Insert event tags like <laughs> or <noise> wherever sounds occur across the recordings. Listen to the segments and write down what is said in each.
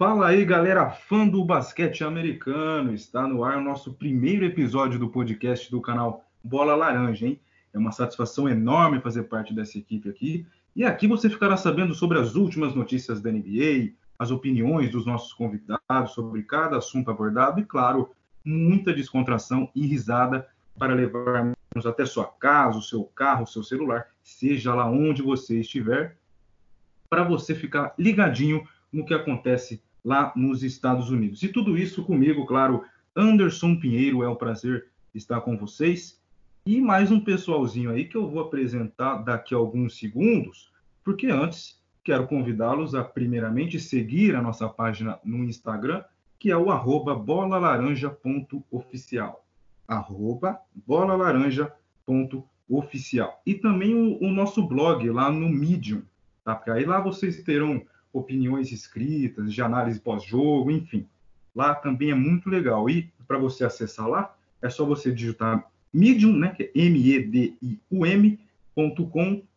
Fala aí, galera, fã do basquete americano. Está no ar o nosso primeiro episódio do podcast do canal Bola Laranja, hein? É uma satisfação enorme fazer parte dessa equipe aqui. E aqui você ficará sabendo sobre as últimas notícias da NBA, as opiniões dos nossos convidados sobre cada assunto abordado e, claro, muita descontração e risada para levarmos até sua casa, o seu carro, o seu celular, seja lá onde você estiver, para você ficar ligadinho no que acontece lá nos Estados Unidos. E tudo isso comigo, claro, Anderson Pinheiro, é um prazer estar com vocês. E mais um pessoalzinho aí que eu vou apresentar daqui a alguns segundos, porque antes quero convidá-los a primeiramente seguir a nossa página no Instagram, que é o arroba bolalaranja.oficial. Arroba bolalaranja.oficial. E também o, o nosso blog lá no Medium, tá? Porque aí lá vocês terão opiniões escritas, de análise pós-jogo, enfim. Lá também é muito legal. E para você acessar lá, é só você digitar medium, né, que é m-e-d-i-u-m.com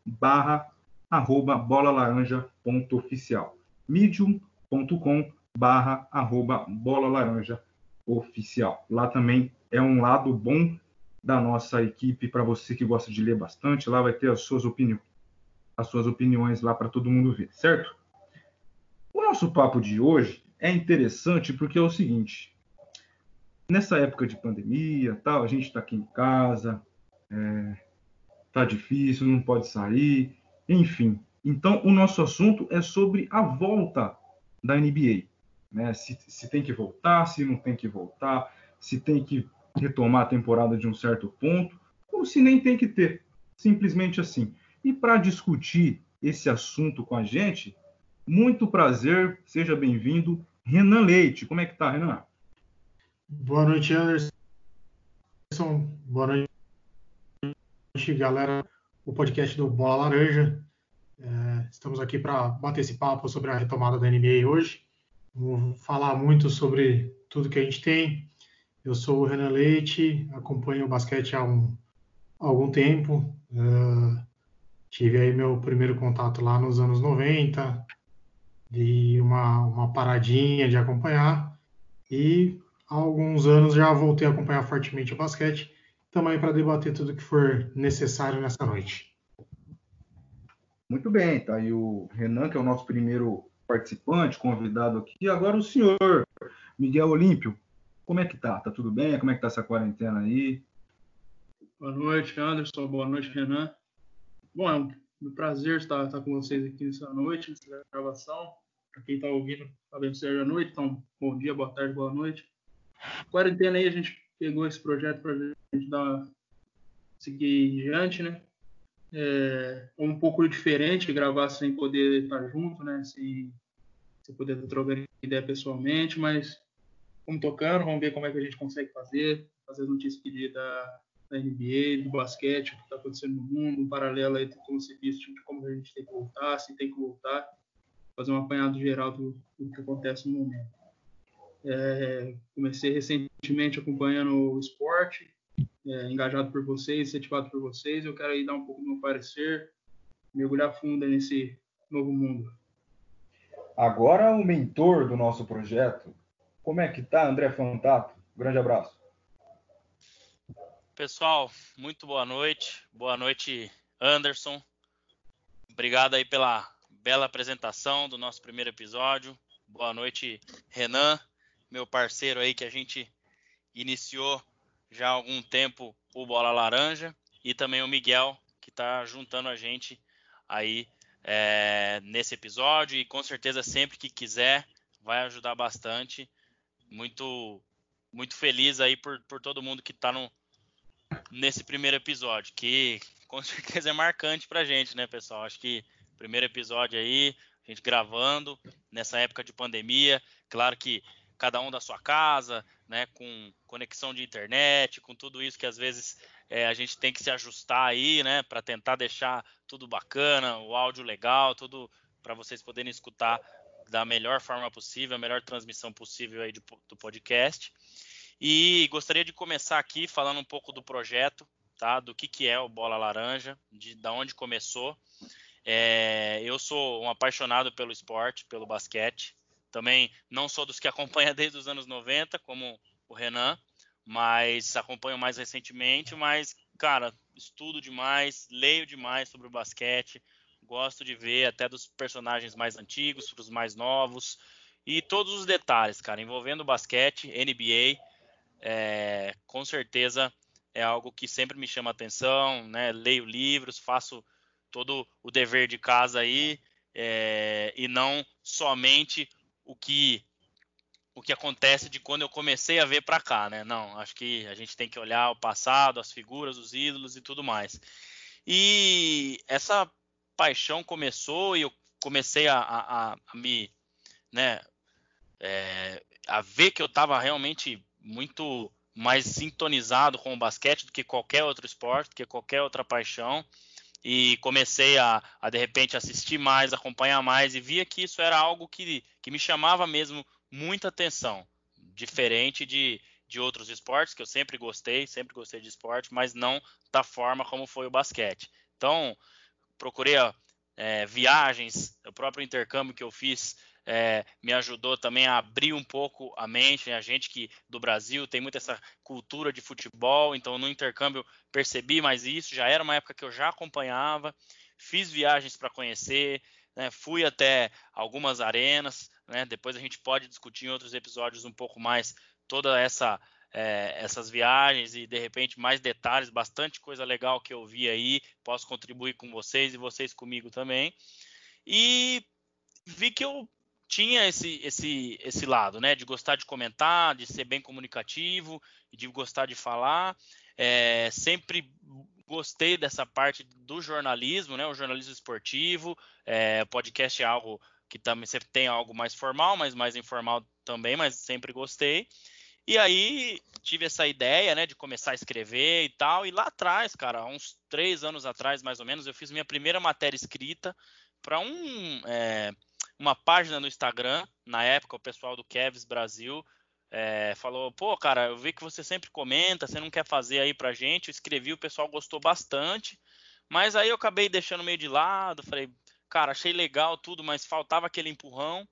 barra arroba bolalaranja.oficial. medium.com barra arroba bolalaranja.oficial. Lá também é um lado bom da nossa equipe para você que gosta de ler bastante. Lá vai ter as suas opiniões, as suas opiniões lá para todo mundo ver, certo? O nosso papo de hoje é interessante porque é o seguinte: nessa época de pandemia, tal, a gente está aqui em casa, é, tá difícil, não pode sair, enfim. Então, o nosso assunto é sobre a volta da NBA. Né? Se, se tem que voltar, se não tem que voltar, se tem que retomar a temporada de um certo ponto, ou se nem tem que ter. Simplesmente assim. E para discutir esse assunto com a gente, muito prazer, seja bem-vindo, Renan Leite. Como é que tá, Renan? Boa noite, Anderson. Boa noite, galera. O podcast do Bola Laranja. É, estamos aqui para bater esse papo sobre a retomada da NBA hoje. Vou falar muito sobre tudo que a gente tem. Eu sou o Renan Leite, acompanho o basquete há, um, algum tempo. Uh, tive aí meu primeiro contato lá nos anos 90, de uma, uma paradinha de acompanhar e há alguns anos já voltei a acompanhar fortemente o basquete, também para debater tudo que for necessário nessa noite. Muito bem, tá aí o Renan, que é o nosso primeiro participante, convidado aqui. E agora o senhor, Miguel Olímpio. Como é que tá? Tá tudo bem? Como é que tá essa quarentena aí? Boa noite, Anderson. Boa noite, Renan. Bom, é um prazer estar, estar com vocês aqui nessa noite, nessa gravação para quem está ouvindo, talvez seja à noite, então bom dia, boa tarde, boa noite. Quarentena aí, a gente pegou esse projeto para a gente dar, seguir diante, né? É um pouco diferente gravar sem poder estar junto, né? Sem, sem poder trocar ideia pessoalmente, mas vamos tocando, vamos ver como é que a gente consegue fazer, fazer as notícias da, da NBA, do basquete, o que está acontecendo no mundo, um paralelo aí como se visto, de como a gente tem que voltar, se tem que voltar fazer um apanhado geral do, do que acontece no momento. É, comecei recentemente acompanhando o esporte, é, engajado por vocês, incentivado por vocês. Eu quero aí dar um pouco do meu parecer, mergulhar fundo nesse novo mundo. Agora o mentor do nosso projeto, como é que tá, André Fantato? Grande abraço. Pessoal, muito boa noite. Boa noite, Anderson. Obrigado aí pela bela apresentação do nosso primeiro episódio. Boa noite, Renan, meu parceiro aí que a gente iniciou já há algum tempo o Bola Laranja e também o Miguel que está juntando a gente aí é, nesse episódio e com certeza sempre que quiser vai ajudar bastante. Muito muito feliz aí por, por todo mundo que está nesse primeiro episódio, que com <laughs> certeza é marcante para a gente, né, pessoal? Acho que primeiro episódio aí, a gente gravando nessa época de pandemia. Claro que cada um da sua casa, né, com conexão de internet, com tudo isso que às vezes é, a gente tem que se ajustar aí, né, para tentar deixar tudo bacana, o áudio legal, tudo para vocês poderem escutar da melhor forma possível, a melhor transmissão possível aí do, do podcast. E gostaria de começar aqui falando um pouco do projeto, tá? Do que, que é o Bola Laranja, de da onde começou. É, eu sou um apaixonado pelo esporte, pelo basquete. Também não sou dos que acompanha <laughs> desde os anos 90, como o Renan, mas acompanho mais recentemente. Mas, cara, estudo demais, leio demais sobre o basquete, gosto de ver até dos personagens mais antigos para os mais novos e todos os detalhes, cara, envolvendo o basquete, NBA, é, com certeza é algo que sempre me chama atenção, né? Leio livros, faço todo o dever de casa aí é, e não somente o que o que acontece de quando eu comecei a ver para cá, né? Não, acho que a gente tem que olhar o passado, as figuras, os ídolos e tudo mais. E essa paixão começou e eu comecei a, a, a me, né, é, a ver que eu estava realmente muito mais sintonizado com o basquete do que qualquer outro esporte, do que qualquer outra paixão. E comecei a, a de repente assistir mais, acompanhar mais e via que isso era algo que, que me chamava mesmo muita atenção, diferente de, de outros esportes que eu sempre gostei, sempre gostei de esporte, mas não da forma como foi o basquete. Então, procurei é, viagens, o próprio intercâmbio que eu fiz é, me ajudou também a abrir um pouco a mente. Né? A gente que do Brasil tem muito essa cultura de futebol, então no intercâmbio percebi mais isso. Já era uma época que eu já acompanhava, fiz viagens para conhecer, né? fui até algumas arenas. Né? Depois a gente pode discutir em outros episódios um pouco mais toda essa é, essas viagens e de repente mais detalhes, bastante coisa legal que eu vi aí, posso contribuir com vocês e vocês comigo também. E vi que eu tinha esse, esse, esse lado, né, de gostar de comentar, de ser bem comunicativo, de gostar de falar. É, sempre gostei dessa parte do jornalismo, né, o jornalismo esportivo. É, podcast é algo que também sempre tem algo mais formal, mas mais informal também, mas sempre gostei. E aí tive essa ideia, né, de começar a escrever e tal. E lá atrás, cara, uns três anos atrás, mais ou menos, eu fiz minha primeira matéria escrita para um, é, uma página no Instagram. Na época, o pessoal do Kevs Brasil é, falou: pô, cara, eu vi que você sempre comenta, você não quer fazer aí pra gente. Eu escrevi, o pessoal gostou bastante. Mas aí eu acabei deixando meio de lado. Falei, cara, achei legal tudo, mas faltava aquele empurrão.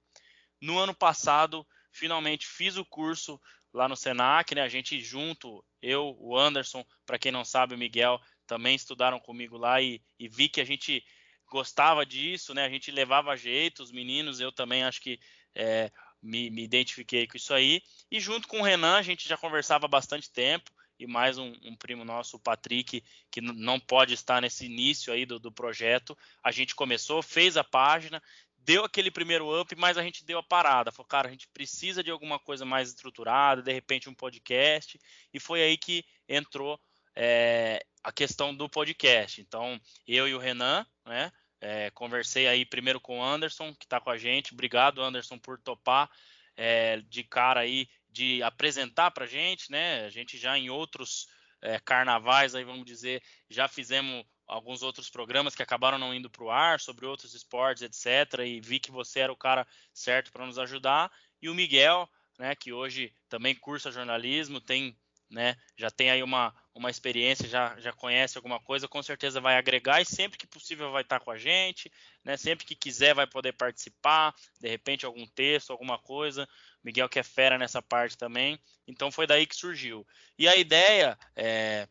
No ano passado, finalmente fiz o curso lá no Senac, né? A gente junto, eu, o Anderson, para quem não sabe, o Miguel também estudaram comigo lá e, e, vi que a gente gostava disso, né? A gente levava jeito, os meninos, eu também acho que é, me, me, identifiquei com isso aí. E junto com o Renan, a gente já conversava há bastante tempo. E mais um, um primo nosso, o Patrick, que não pode estar nesse início aí do, do projeto. A gente começou, fez a página, deu aquele primeiro up, mas a gente deu a parada. Falou, cara, a gente precisa de alguma coisa mais estruturada, de repente um podcast. E foi aí que entrou é, a questão do podcast. Então, eu e o Renan, né? É, conversei aí primeiro com o Anderson, que está com a gente. Obrigado, Anderson, por topar é, de cara aí de apresentar para a gente, né? A gente já em outros é, carnavais aí, vamos dizer, já fizemos alguns outros programas que acabaram não indo para o ar sobre outros esportes, etc. E vi que você era o cara certo para nos ajudar. E o Miguel, né, que hoje também cursa jornalismo, tem, né, já tem aí uma, uma experiência, já, já conhece alguma coisa, com certeza vai agregar e sempre que possível vai estar com a gente, né, sempre que quiser vai poder participar, de repente algum texto, alguma coisa. Miguel que é fera nessa parte também. Então foi daí que surgiu. E a ideia é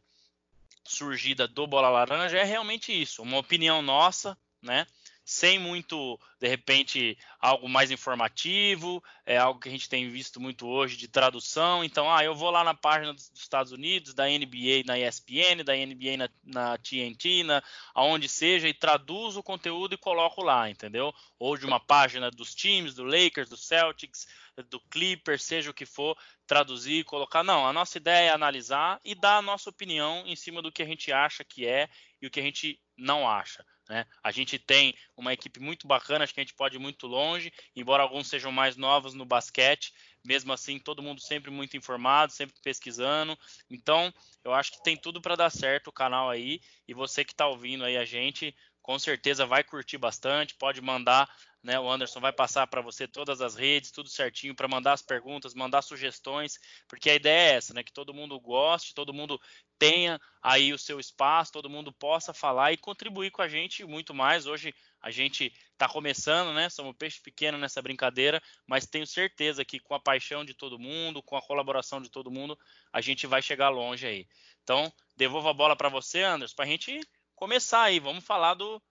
surgida do Bola Laranja é realmente isso, uma opinião nossa, né? Sem muito, de repente, algo mais informativo, é algo que a gente tem visto muito hoje de tradução. Então, ah, eu vou lá na página dos Estados Unidos, da NBA na ESPN, da NBA na, na TNT, na, aonde seja, e traduzo o conteúdo e coloco lá, entendeu? Ou de uma página dos times, do Lakers, do Celtics, do Clipper, seja o que for, traduzir, colocar. Não, a nossa ideia é analisar e dar a nossa opinião em cima do que a gente acha que é e o que a gente não acha. Né? A gente tem uma equipe muito bacana, acho que a gente pode ir muito longe, embora alguns sejam mais novos no basquete, mesmo assim, todo mundo sempre muito informado, sempre pesquisando. Então, eu acho que tem tudo para dar certo o canal aí. E você que está ouvindo aí a gente, com certeza vai curtir bastante. Pode mandar né? O Anderson vai passar para você todas as redes, tudo certinho, para mandar as perguntas, mandar sugestões, porque a ideia é essa, né? Que todo mundo goste, todo mundo tenha aí o seu espaço, todo mundo possa falar e contribuir com a gente muito mais. Hoje a gente está começando, né? Somos peixe pequeno nessa brincadeira, mas tenho certeza que com a paixão de todo mundo, com a colaboração de todo mundo, a gente vai chegar longe aí. Então, devolvo a bola para você, Anderson, para a gente começar aí. Vamos falar do,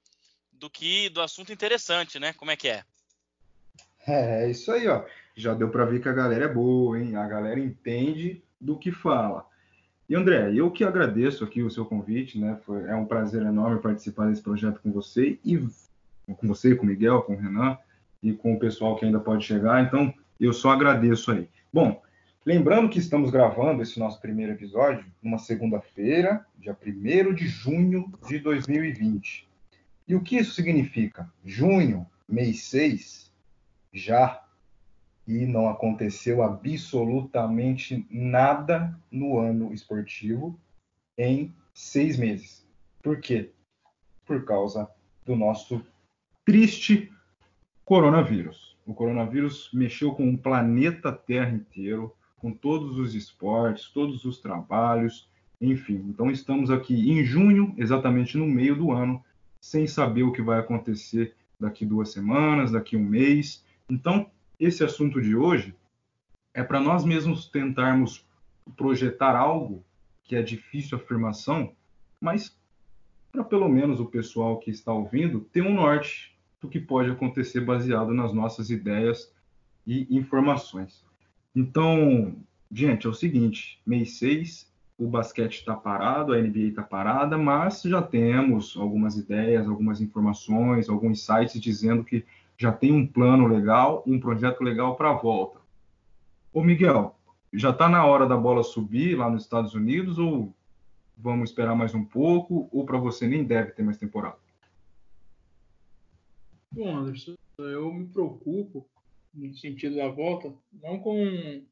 do que do assunto interessante, né? Como é que é? É, é isso aí, ó. Já deu para ver que a galera é boa, hein? A galera entende do que fala. E André, eu que agradeço aqui o seu convite, né? Foi, é um prazer enorme participar desse projeto com você e com você, com o Miguel, com o Renan e com o pessoal que ainda pode chegar. Então, eu só agradeço aí. Bom, lembrando que estamos gravando esse nosso primeiro episódio numa segunda-feira, dia 1 de junho de 2020. E o que isso significa? Junho, mês 6, já e não aconteceu absolutamente nada no ano esportivo em seis meses. Por quê? Por causa do nosso triste coronavírus. O coronavírus mexeu com o planeta Terra inteiro, com todos os esportes, todos os trabalhos, enfim. Então estamos aqui em junho, exatamente no meio do ano, sem saber o que vai acontecer daqui duas semanas, daqui um mês. Então, esse assunto de hoje é para nós mesmos tentarmos projetar algo que é difícil afirmação, mas para pelo menos o pessoal que está ouvindo ter um norte do que pode acontecer baseado nas nossas ideias e informações. Então, gente, é o seguinte, mês 6 o basquete está parado, a NBA está parada, mas já temos algumas ideias, algumas informações, alguns sites dizendo que já tem um plano legal, um projeto legal para a volta. Ô Miguel, já está na hora da bola subir lá nos Estados Unidos ou vamos esperar mais um pouco ou para você nem deve ter mais temporada? Bom, Anderson, eu me preocupo no sentido da volta, não com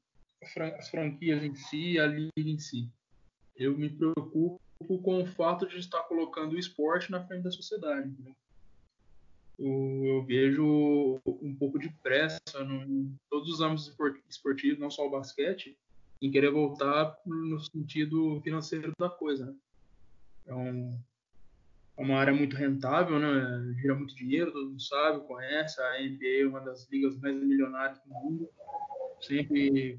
as franquias em si, a liga em si eu me preocupo com o fato de estar colocando o esporte na frente da sociedade. Né? Eu, vejo um pouco de pressa no, em todos os âmbitos esportivos, não só o basquete, em querer voltar no sentido financeiro da coisa. Né? É, um, uma área muito rentável, né? gira muito dinheiro, todo mundo sabe, conhece. A NBA é uma das ligas mais milionárias do mundo, sempre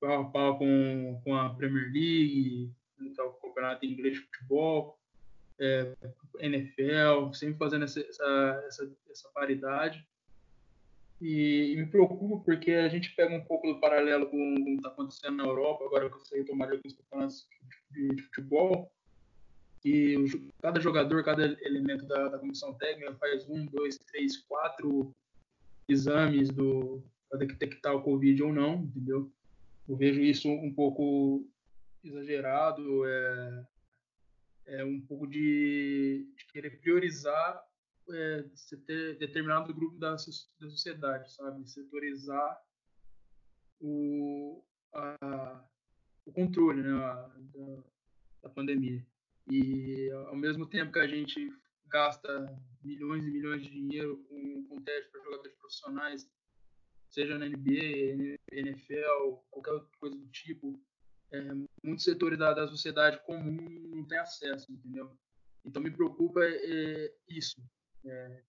pau a pau com, com a Premier League, então, o campeonato inglês de futebol, é, NFL, sempre fazendo essa, essa, essa, essa paridade. E, e, me preocupa porque a gente pega um pouco do paralelo com o que está acontecendo na Europa, agora que você retomar alguns campeonatos de, de, futebol, e cada jogador, cada elemento da, da, comissão técnica faz um, dois, três, quatro exames do para detectar o Covid ou não, entendeu? Eu vejo isso um pouco exagerado, é, é um pouco de, de querer priorizar é, ter determinado grupo da, da sociedade, sabe? Setorizar o, a, o controle né, a, da, da pandemia. E ao mesmo tempo que a gente gasta milhões e milhões de dinheiro com, com teste para jogadores profissionais, seja na NBA, NFL, qualquer coisa do tipo, é, muitos setores da, da sociedade comum não têm acesso, entendeu? Então me preocupa é, isso, é,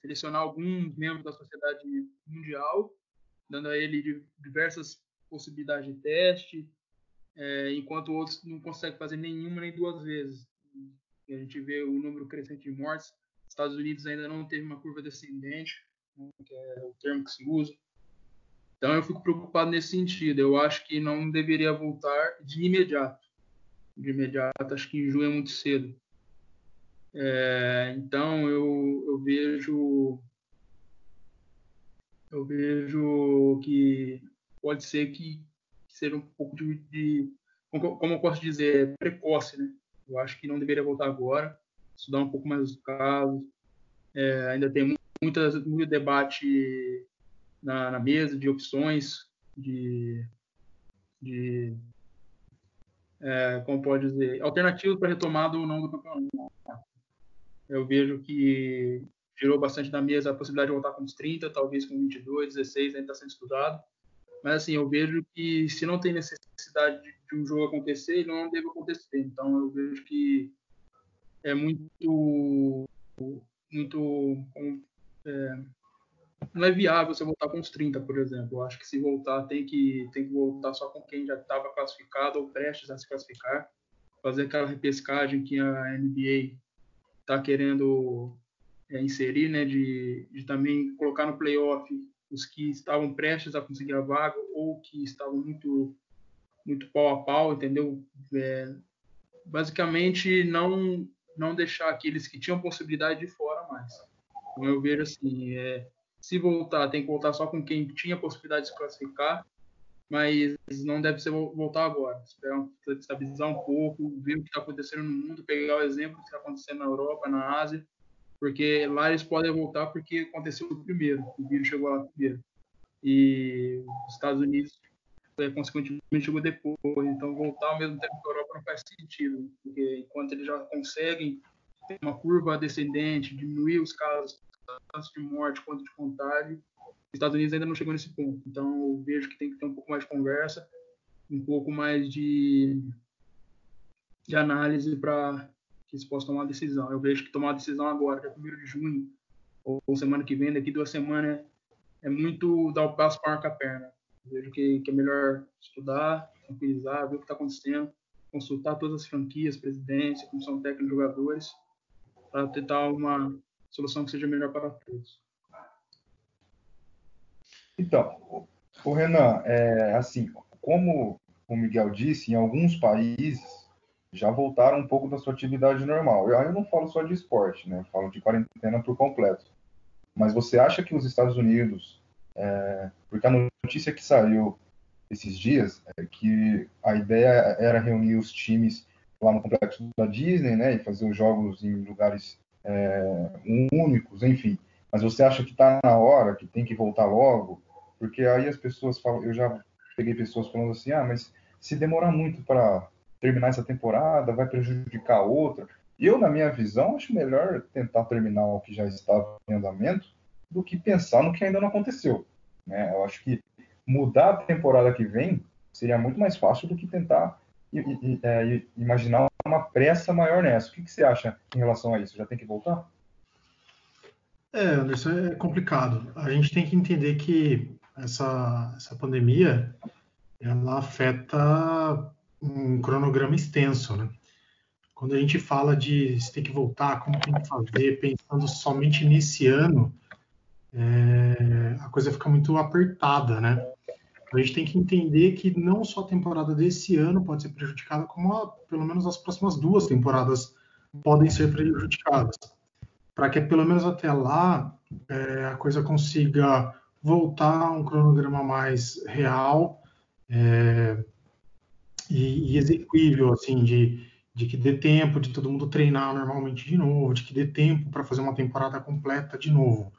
selecionar alguns membros da sociedade mundial, dando a ele diversas possibilidades de teste, é, enquanto outros não conseguem fazer nenhuma nem duas vezes. E a gente vê o número crescente de mortes. Estados Unidos ainda não teve uma curva descendente, né, que é o termo que se usa. Então eu fico preocupado nesse sentido. Eu acho que não deveria voltar de imediato. De imediato, acho que em junho é muito cedo. É, então eu, eu vejo eu vejo que pode ser que, seja um pouco de, de, como eu posso dizer, precoce, né? Eu acho que não deveria voltar agora, estudar um pouco mais os casos. É, ainda tem muita, muito debate na, na mesa de opções de, de é, como pode dizer, alternativas para retomada ou não do campeonato. Eu vejo que tirou bastante da mesa a possibilidade de voltar com os 30, talvez com 22, 16, ainda está sendo estudado. Mas assim, eu vejo que se não tem necessidade de, de um jogo acontecer, ele não deve acontecer. Então eu vejo que é muito, muito é, não é viável você voltar com os 30, por exemplo. Eu acho que se voltar, tem que, tem que voltar só com quem já estava classificado ou prestes a se classificar. Fazer aquela repescagem que a NBA está querendo é, inserir, né? De, de também colocar no playoff os que estavam prestes a conseguir a vaga ou que estavam muito muito pau a pau, entendeu? É, basicamente não não deixar aqueles que tinham possibilidade de fora mais. Então eu vejo assim, é, se voltar, tem que voltar só com quem tinha possibilidade de se classificar, mas não deve ser voltar agora. Esperar estabilizar um pouco, ver o que está acontecendo no mundo, pegar o exemplo que está acontecendo na Europa, na Ásia, porque lá eles podem voltar porque aconteceu primeiro, o vírus chegou lá primeiro. E os Estados Unidos, é, consequentemente, chegou depois. Então, voltar ao mesmo tempo que a Europa não faz sentido, porque enquanto eles já conseguem ter uma curva descendente, diminuir os casos, tanto de morte quanto de contágio, os Estados Unidos ainda não chegou nesse ponto. Então, eu vejo que tem que ter um pouco mais de conversa, um pouco mais de, de análise para que se possa tomar uma decisão. Eu vejo que tomar uma decisão agora, dia 1 de junho, ou, semana que vem, daqui duas semanas, é muito dar o passo para marcar a perna. Eu vejo que, que, é melhor estudar, tranquilizar, ver o que está acontecendo, consultar todas as franquias, presidência, comissão técnica, jogadores, para tentar uma solução que seja melhor para todos. Então, o Renan, é, assim, como o Miguel disse, em alguns países já voltaram um pouco da sua atividade normal. Eu, eu não falo só de esporte, né? Eu falo de quarentena por completo. Mas você acha que os Estados Unidos, é, porque a notícia que saiu esses dias é que a ideia era reunir os times lá no complexo da Disney, né, e fazer os jogos em lugares é, únicos, enfim. Mas você acha que está na hora, que tem que voltar logo? Porque aí as pessoas falam, eu já peguei pessoas falando assim, ah, mas se demorar muito para terminar essa temporada, vai prejudicar a outra. Eu, na minha visão, acho melhor tentar terminar o que já estava em andamento do que pensar no que ainda não aconteceu. Né? Eu acho que mudar a temporada que vem seria muito mais fácil do que tentar imaginar uma pressa maior nessa. O que, que você acha em relação a isso? Já tem que voltar? É, Anderson, é complicado. A gente tem que entender que essa, essa pandemia ela afeta um cronograma extenso, né? Quando a gente fala de se tem que voltar, como tem que fazer, pensando somente nesse ano, é, a coisa fica muito apertada, né? A gente tem que entender que não só a temporada desse ano pode ser prejudicada, como a, pelo menos as próximas duas temporadas podem ser prejudicadas. Para que pelo menos até lá é, a coisa consiga voltar a um cronograma mais real, é, e, e execuível, assim, de, de que dê tempo de todo mundo treinar normalmente de novo, de que dê tempo para fazer uma temporada completa de novo.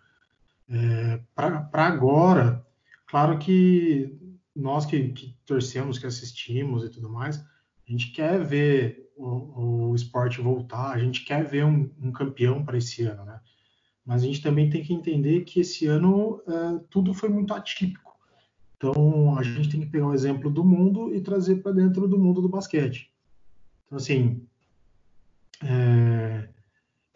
É, para agora, claro que nós que, que, torcemos, que assistimos e tudo mais, a gente quer ver o, o esporte voltar, a gente quer ver um, um campeão para esse ano, né? Mas a gente também tem que entender que esse ano é, tudo foi muito atípico. Então, a gente tem que pegar um exemplo do mundo e trazer para dentro do mundo do basquete. Então, assim, é,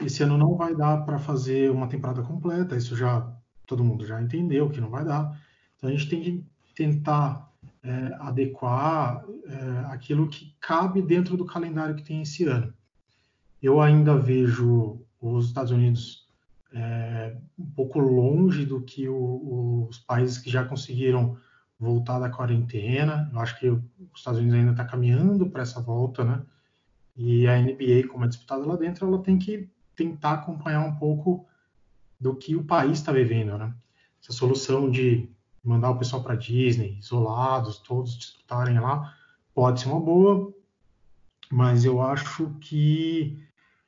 esse ano não vai dar para fazer uma temporada completa, isso já todo mundo já entendeu que não vai dar. Então, a gente tem que tentar é, adequar é, aquilo que cabe dentro do calendário que tem esse ano. Eu ainda vejo os Estados Unidos é, um pouco longe do que o, os países que já conseguiram voltar da quarentena. Eu acho que os Estados Unidos ainda está caminhando para essa volta, né? E a NBA, como é disputada lá dentro, ela tem que tentar acompanhar um pouco do que o país está vivendo, né? Essa solução de mandar o pessoal para Disney, isolados, todos disputarem lá, pode ser uma boa, mas eu acho que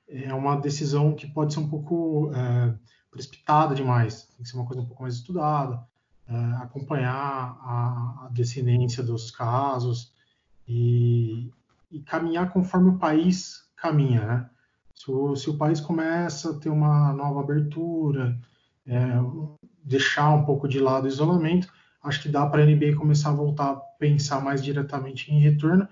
é uma decisão que pode ser um pouco é, precipitada demais. Tem que ser uma coisa um pouco mais estudada uh, acompanhar a, a, descendência dos casos e, e, caminhar conforme o país caminha, né? Se o, se o país começa a ter uma nova abertura, é, deixar um pouco de lado o isolamento, acho que dá para a NBA começar a voltar a pensar mais diretamente em retorno.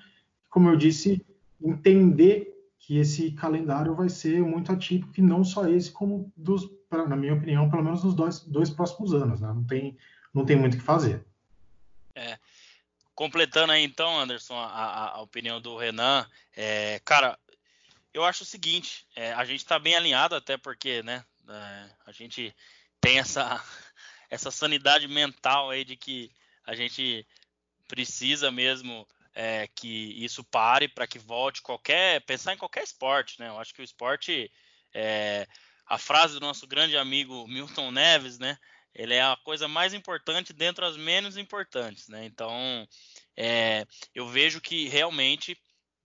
Como eu disse, entender que esse calendário vai ser muito atípico, e não só esse, como dos, pra, na minha opinião, pelo menos nos dois, dois próximos anos. Né? Não, tem, não tem muito o que fazer. É. Completando aí então, Anderson, a, a opinião do Renan, é, cara, eu acho o seguinte, é, a gente está bem alinhado até porque, né, é, a gente tem essa essa sanidade mental aí de que a gente precisa mesmo é, que isso pare para que volte qualquer pensar em qualquer esporte, né? Eu acho que o esporte é, a frase do nosso grande amigo Milton Neves, né? Ele é a coisa mais importante dentro das menos importantes, né? Então, é, eu vejo que realmente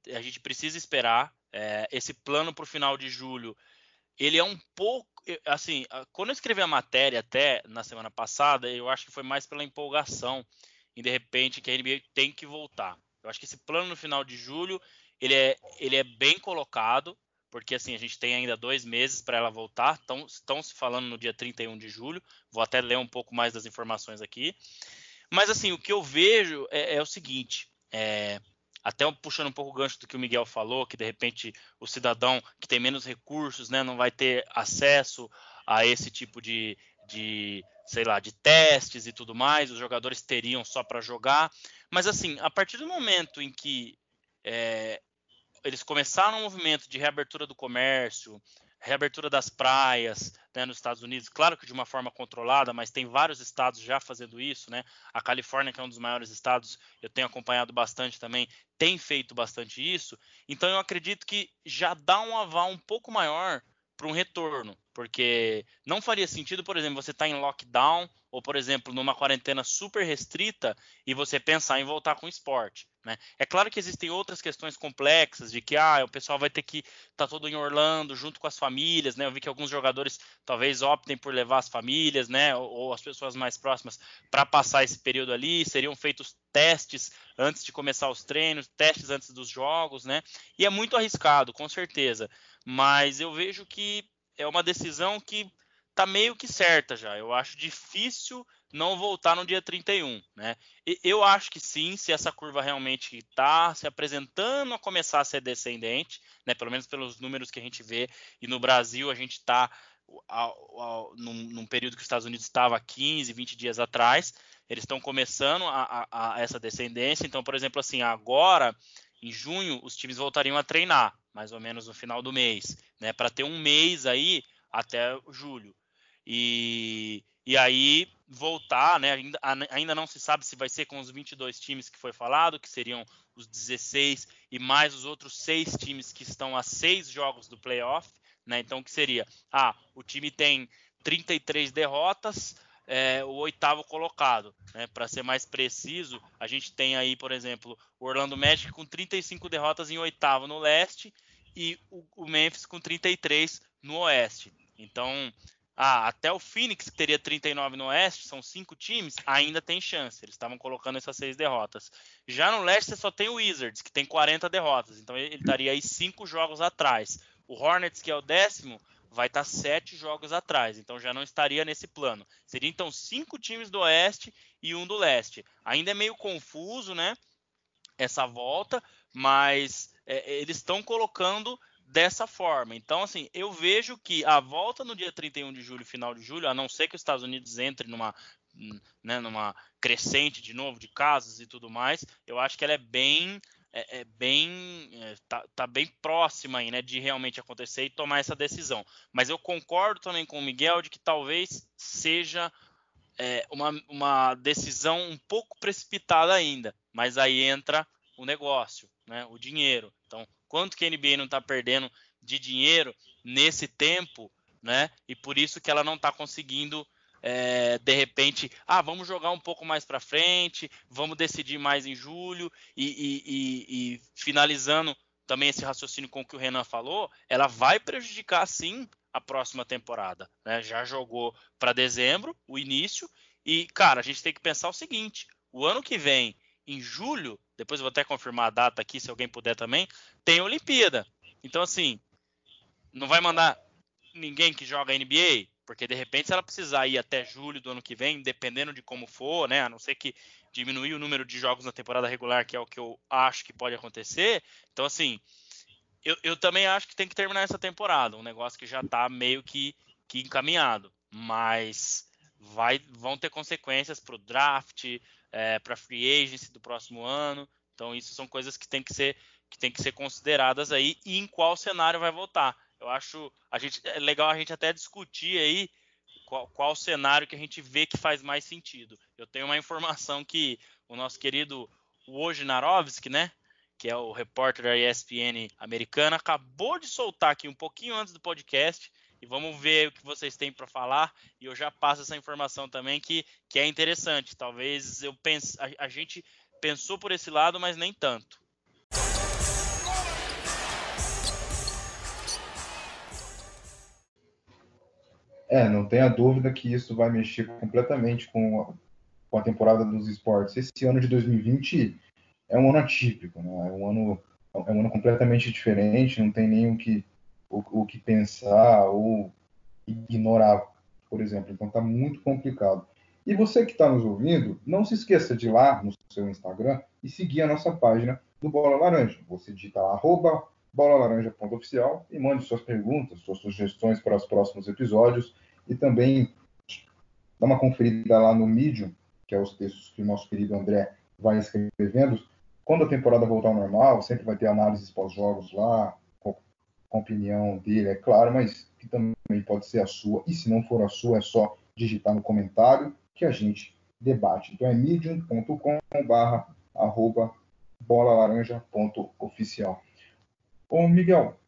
a gente precisa esperar é, esse plano para o final de julho. Ele é um pouco assim, quando eu escrevi a matéria até na semana passada, eu acho que foi mais pela empolgação e de repente que a NBA tem que voltar. Eu acho que esse plano no final de julho ele é, ele é bem colocado, porque assim a gente tem ainda dois meses para ela voltar. Estão, estão se falando no dia 31 de julho. Vou até ler um pouco mais das informações aqui. Mas assim, o que eu vejo é, é o seguinte: é, até puxando um pouco o gancho do que o Miguel falou, que de repente o cidadão que tem menos recursos, né, não vai ter acesso a esse tipo de, de sei lá, de testes e tudo mais, os jogadores teriam só para jogar. Mas assim, a partir do momento em que é, eles começaram um movimento de reabertura do comércio, reabertura das praias né, nos Estados Unidos, claro que de uma forma controlada, mas tem vários estados já fazendo isso, né? A Califórnia, que é um dos maiores estados, eu tenho acompanhado bastante também, tem feito bastante isso. Então eu acredito que já dá um aval um pouco maior para um retorno, porque não faria sentido, por exemplo, você estar tá em lockdown ou, por exemplo, numa quarentena super restrita e você pensar em voltar com o esporte. Né? É claro que existem outras questões complexas de que ah, o pessoal vai ter que estar tá todo em Orlando junto com as famílias, né? Eu vi que alguns jogadores talvez optem por levar as famílias, né? Ou, ou as pessoas mais próximas para passar esse período ali. Seriam feitos testes antes de começar os treinos, testes antes dos jogos, né? E é muito arriscado, com certeza. Mas eu vejo que é uma decisão que tá meio que certa já. Eu acho difícil não voltar no dia 31, né? E eu acho que sim, se essa curva realmente está se apresentando a começar a ser descendente, né? Pelo menos pelos números que a gente vê, e no Brasil a gente está num, num, período que os Estados Unidos estava 15, 20 dias atrás, eles estão começando a, a, a essa descendência. Então, por exemplo, assim, agora em junho os times voltariam a treinar, mais ou menos no final do mês, né? Para ter um mês aí até julho. E, e aí voltar, né? Ainda, ainda não se sabe se vai ser com os 22 times que foi falado, que seriam os 16 e mais os outros seis times que estão a seis jogos do playoff, né? Então, que seria? Ah, o time tem 33 derrotas, é, o oitavo colocado. Né? Para ser mais preciso, a gente tem aí, por exemplo, o Orlando Magic com 35 derrotas em oitavo no leste e o, o Memphis com 33 no oeste. Então, ah, até o Phoenix, que teria 39 no Oeste, são cinco times, ainda tem chance. Eles estavam colocando essas seis derrotas. Já no Leste, você só tem o Wizards, que tem 40 derrotas. Então ele estaria aí cinco jogos atrás. O Hornets, que é o décimo, vai estar sete jogos atrás. Então já não estaria nesse plano. Seria então cinco times do Oeste e um do Leste. Ainda é meio confuso, né? Essa volta, mas é, eles estão colocando dessa forma. Então, assim, eu vejo que a volta no dia 31 de julho, final de julho, a não ser que os Estados Unidos entre numa, né, numa crescente de novo de casos e tudo mais, eu acho que ela é bem é, é bem é, tá, tá, bem próxima aí, né, de realmente acontecer e tomar essa decisão. Mas eu concordo também com o Miguel de que talvez seja é, uma, uma decisão um pouco precipitada ainda. Mas aí entra o negócio, né, o dinheiro. Então, quanto que a NBA não está perdendo de dinheiro nesse tempo, né? E por isso que ela não está conseguindo é, de repente, ah, vamos jogar um pouco mais para frente, vamos decidir mais em julho e, e, e, e, finalizando também esse raciocínio com o que o Renan falou, ela vai prejudicar sim a próxima temporada. Né? Já jogou para dezembro, o início, e cara, a gente tem que pensar o seguinte: o ano que vem, em julho, depois eu vou até confirmar a data aqui, se alguém puder também, tem Olimpíada. Então, assim, não vai mandar ninguém que joga NBA, porque de repente se ela precisar ir até julho do ano que vem, dependendo de como for, né, a não ser que diminuir o número de jogos na temporada regular, que é o que eu acho que pode acontecer. Então assim, eu, eu também acho que tem que terminar essa temporada, um negócio que já está meio que, que encaminhado, mas vai, vão ter consequências para o draft, é, para free agency do próximo ano. Então isso são coisas que tem que ser que tem que ser consideradas aí e em qual cenário vai voltar. Eu acho a gente é legal a gente até discutir aí qual, qual cenário que a gente vê que faz mais sentido. Eu tenho uma informação que o nosso querido Wojnarowski, né, que é o repórter da ESPN americana, acabou de soltar aqui um pouquinho antes do podcast e vamos ver o que vocês têm para falar e eu já passo essa informação também que, que é interessante. Talvez eu pense, a, a gente pensou por esse lado, mas nem tanto. É, não tenha dúvida que isso vai mexer completamente com a, com a temporada dos esportes. Esse ano de 2020 é um ano atípico, né? é, um ano, é um ano completamente diferente, não tem nem o que, o, o que pensar ou ignorar, por exemplo. Então está muito complicado. E você que está nos ouvindo, não se esqueça de ir lá no seu Instagram e seguir a nossa página do Bola Laranja. Você digita lá, arroba bolalaranja.oficial e mande suas perguntas, suas sugestões para os próximos episódios e também dá uma conferida lá no Medium, que é os textos que o nosso querido André vai escrevendo. Quando a temporada voltar ao normal, sempre vai ter análises pós-jogos lá, com a opinião dele, é claro, mas que também pode ser a sua. E se não for a sua, é só digitar no comentário que a gente debate. Então é medium.com/barra arroba bolalaranja.oficial. Ô, Miguel,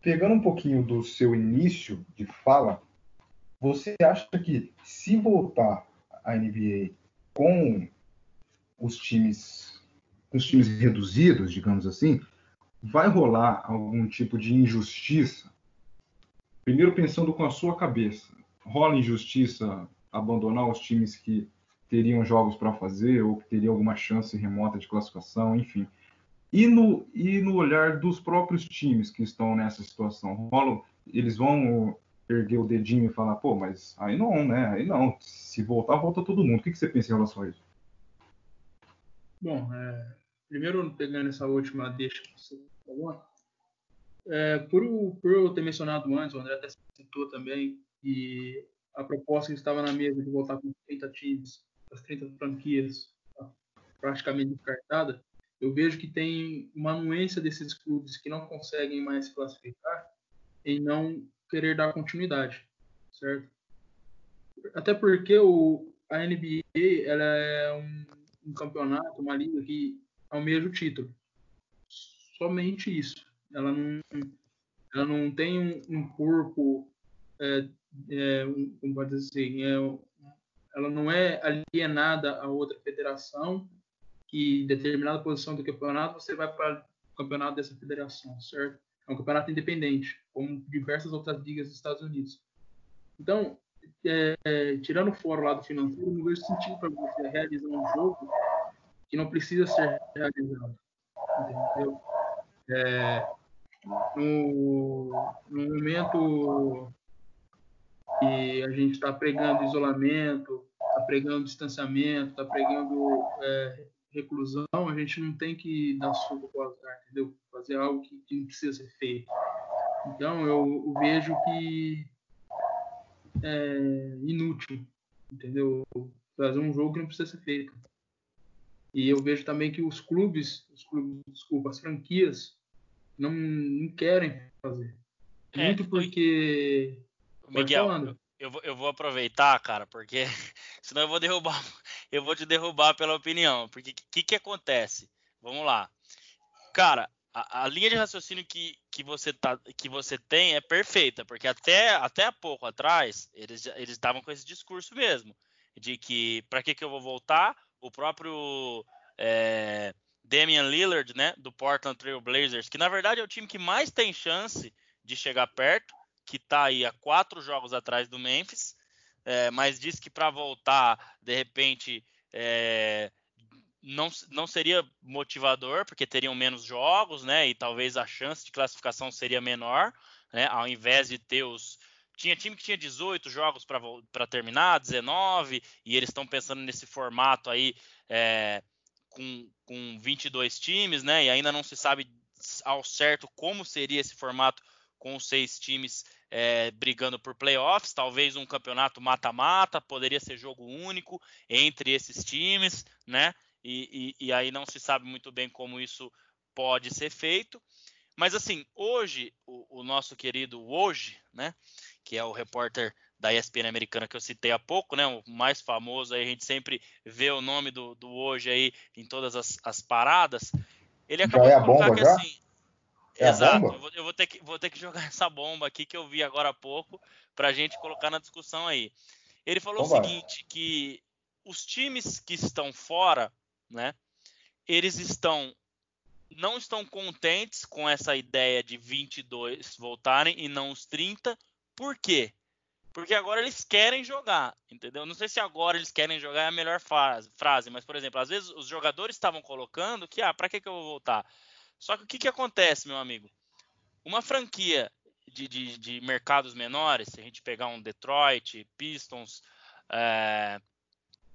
pegando um pouquinho do seu início de fala, você acha que se voltar a NBA com os times, os times reduzidos, digamos assim, vai rolar algum tipo de injustiça? Primeiro pensando com a sua cabeça, rola injustiça abandonar os times que teriam jogos para fazer ou que teriam alguma chance remota de classificação, enfim. E no, e no olhar dos próprios times que estão nessa situação, eles vão erguer o dedinho e falar, pô, mas aí não, né? Aí não. Se voltar, volta todo mundo. O que, que você pensa em relação a isso? Bom, é, primeiro pegando essa última deixa que você falou, é, por, por eu ter mencionado antes, o André até citou também, e a proposta que estava na mesa de voltar com 30 times, as 30 franquias praticamente descartada, eu vejo que tem uma anuência desses clubes que não conseguem mais se classificar em não querer dar continuidade, certo? Até porque o, a NBA ela é um, um campeonato, uma liga que almeja o título. Somente isso. Ela não, ela não tem um, um corpo, é, é, um, como pode dizer assim, é, ela não é alienada a outra federação que determinada posição do campeonato você vai para o campeonato dessa federação, certo? É um campeonato independente, como diversas outras ligas dos Estados Unidos. Então, é, é, tirando fora o lado financeiro, não vejo sentido para você realizar um jogo que não precisa ser realizado. Entendeu? É, no, no momento que a gente está pregando isolamento, está pregando distanciamento, está pregando é, reclusão, a gente não tem que dar para o azar, entendeu? Fazer algo que, que, não precisa ser feito. Então, eu, eu vejo que é inútil, entendeu? Fazer um jogo que não precisa ser feito. E eu vejo também que os clubes, os clubes, desculpa, as franquias, não, não querem fazer. É, Muito porque. Miguel, eu vou, eu vou aproveitar, cara, porque <laughs> senão eu vou derrubar, eu vou te derrubar pela opinião. Porque o que, que acontece? Vamos lá. Cara, a, a, linha de raciocínio que, que, você tá, que você tem é perfeita, porque até, até há pouco atrás eles eles estavam com esse discurso mesmo, de que para que, que eu vou voltar? O próprio é, Damian Lillard, né, do Portland Trail Blazers, que na verdade é o time que mais tem chance de chegar perto, que está aí a quatro jogos atrás do Memphis, é, mas diz que para voltar, de repente, é, não, não seria motivador, porque teriam menos jogos, né? E talvez a chance de classificação seria menor, né? Ao invés de ter os. Tinha time que tinha 18 jogos para terminar, 19, e eles estão pensando nesse formato aí é, com, com 22 times, né? E ainda não se sabe ao certo como seria esse formato com seis times é, brigando por playoffs, talvez um campeonato mata-mata, poderia ser jogo único entre esses times, né? E, e, e, aí não se sabe muito bem como isso pode ser feito. Mas assim, hoje, o, o nosso querido hoje, né? Que é o repórter da ESPN americana que eu citei há pouco, né? O mais famoso aí, a gente sempre vê o nome do, do hoje aí em todas as, as paradas. Ele acabou já é de colocar bomba, que já? assim. É exato, eu vou, eu vou, ter que, vou ter que jogar <laughs> essa bomba aqui que eu vi agora há pouco para a gente colocar na discussão aí. Ele falou Vambora. o seguinte, que os times que estão fora, né? Eles estão não estão contentes com essa ideia de 22 voltarem e não os 30. Por quê? Porque agora eles querem jogar, entendeu? Não sei se agora eles querem jogar é a melhor frase, frase mas, por exemplo, às vezes os jogadores estavam colocando que, ah, para que, que eu vou voltar? Só que o que, que acontece, meu amigo? Uma franquia de, de, de mercados menores, se a gente pegar um Detroit, Pistons, é,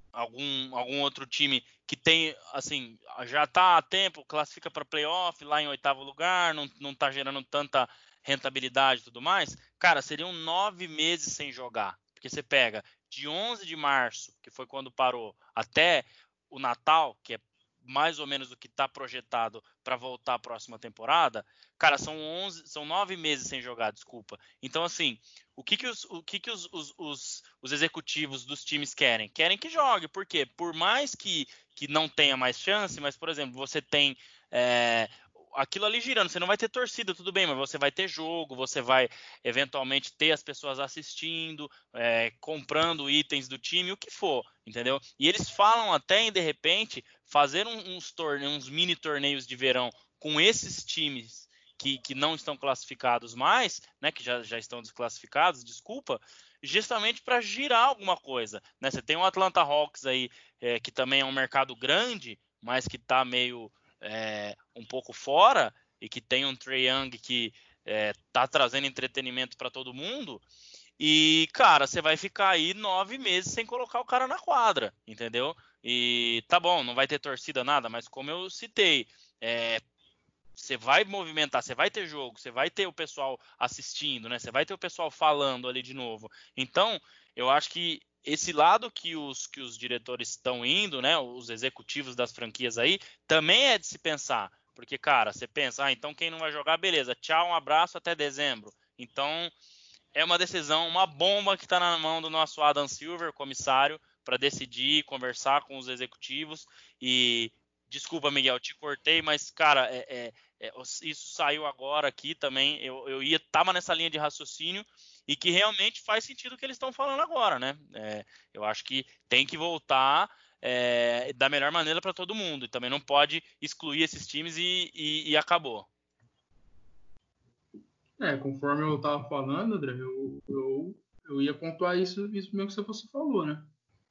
algum, algum outro time que tem, assim, já está há tempo, classifica para playoff lá em oitavo lugar, não, não tá gerando tanta rentabilidade e tudo mais, cara, seriam nove meses sem jogar. Porque você pega de 11 de março, que foi quando parou, até o Natal, que é mais ou menos o que está projetado para voltar a próxima temporada, cara, são 11, são nove meses sem jogar, desculpa. Então, assim, o que, que, os, o que, que os, os, os, os executivos dos times querem? Querem que jogue, por quê? Por mais que, que não tenha mais chance, mas, por exemplo, você tem é, aquilo ali girando, você não vai ter torcida, tudo bem, mas você vai ter jogo, você vai eventualmente ter as pessoas assistindo, é, comprando itens do time, o que for, entendeu? E eles falam até em, de repente, fazer uns, torneios, uns mini torneios de verão com esses times que, que não estão classificados mais, né, que já, já estão desclassificados, desculpa, justamente para girar alguma coisa. Né? Você tem o Atlanta Hawks aí, é, que também é um mercado grande, mas que está meio é, um pouco fora e que tem um Trey Young que é, tá trazendo entretenimento para todo mundo. E, cara, você vai ficar aí nove meses sem colocar o cara na quadra, entendeu? E tá bom, não vai ter torcida nada, mas como eu citei, é, você vai movimentar, você vai ter jogo, você vai ter o pessoal assistindo, né? Você vai ter o pessoal falando ali de novo. Então, eu acho que esse lado que os, que os diretores estão indo, né, os executivos das franquias aí, também é de se pensar. Porque, cara, você pensa, ah, então quem não vai jogar, beleza, tchau, um abraço até dezembro. Então, é uma decisão, uma bomba que está na mão do nosso Adam Silver, comissário, para decidir, conversar com os executivos. E, desculpa, Miguel, te cortei, mas, cara, é, é, é, isso saiu agora aqui também. Eu, eu ia, tava nessa linha de raciocínio e que realmente faz sentido o que eles estão falando agora, né? É, eu acho que tem que voltar é, da melhor maneira para todo mundo e também não pode excluir esses times e, e, e, acabou. É, conforme eu estava falando, André, eu, eu, eu ia pontuar isso, isso mesmo que você falou, né?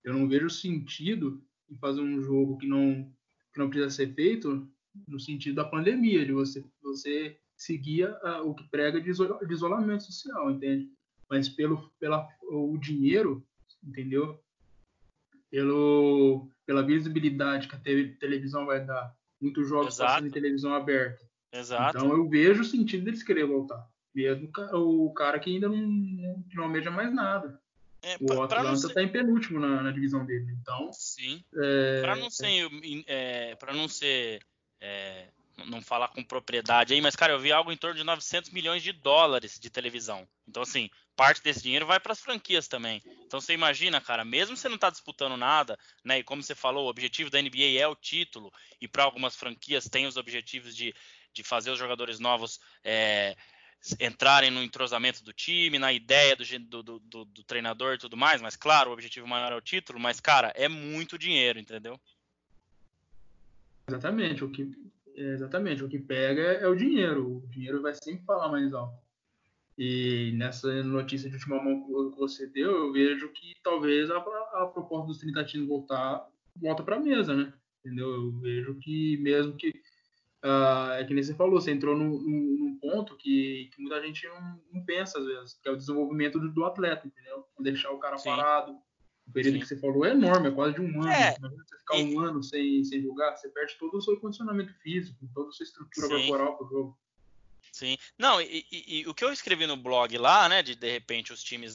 Eu não vejo sentido em fazer um jogo que não, que não precisa ser feito no sentido da pandemia, de você, você seguir uh, o que prega de isolamento social, entende? Mas pelo pela, o dinheiro, entendeu? Pelo, pela visibilidade que a televisão vai dar. Muitos jogos passando em televisão aberta. Exato. Então eu vejo o sentido deles querer voltar. Mesmo o cara que ainda não, não almeja mais nada. É, o Atlanta está em penúltimo na, na, divisão dele. Então. Sim. É, para não ser. É, para não ser. É, não falar com propriedade aí, mas, cara, eu vi algo em torno de 900 milhões de dólares de televisão. Então, assim, parte desse dinheiro vai para as franquias também. Então, você imagina, cara, mesmo você não tá disputando nada, né, e como você falou, o objetivo da NBA é o título, e para algumas franquias tem os objetivos de, de fazer os jogadores novos é, entrarem no entrosamento do time, na ideia do, do, do, do treinador e tudo mais, mas, claro, o objetivo maior é o título, mas, cara, é muito dinheiro, entendeu? Exatamente. O que Exatamente, o que pega é o dinheiro. O dinheiro vai sempre falar mais alto. E nessa notícia de última mão que você deu, eu vejo que talvez a, a proposta dos 30 times voltar volta para a mesa, né? entendeu? Eu vejo que mesmo que uh, é que nem você falou, você entrou num, num ponto que, que, muita gente não, não, pensa às vezes, que é o desenvolvimento do, do atleta, entendeu? Deixar o cara Sim. parado. O período Sim. que você falou é enorme, é quase de um ano. É. você ficar um ano sem, sem jogar, você perde todo o seu condicionamento físico, toda a sua estrutura Sim. corporal para o jogo. Sim. Não, e, e, e, o que eu escrevi no blog lá, né, de de repente os times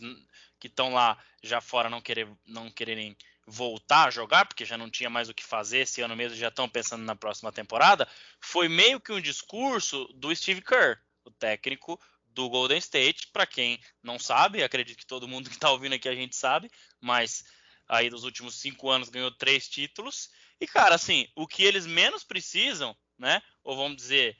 que estão lá já fora não, querer, não quererem voltar a jogar, porque já não tinha mais o que fazer esse ano mesmo, já estão pensando na próxima temporada, foi meio que um discurso do Steve Kerr, o técnico do Golden State. Para quem não sabe, acredito que todo mundo que está ouvindo aqui a gente sabe, mas aí dos últimos cinco anos ganhou três títulos. E cara, assim, o que eles menos precisam, né? Ou vamos dizer,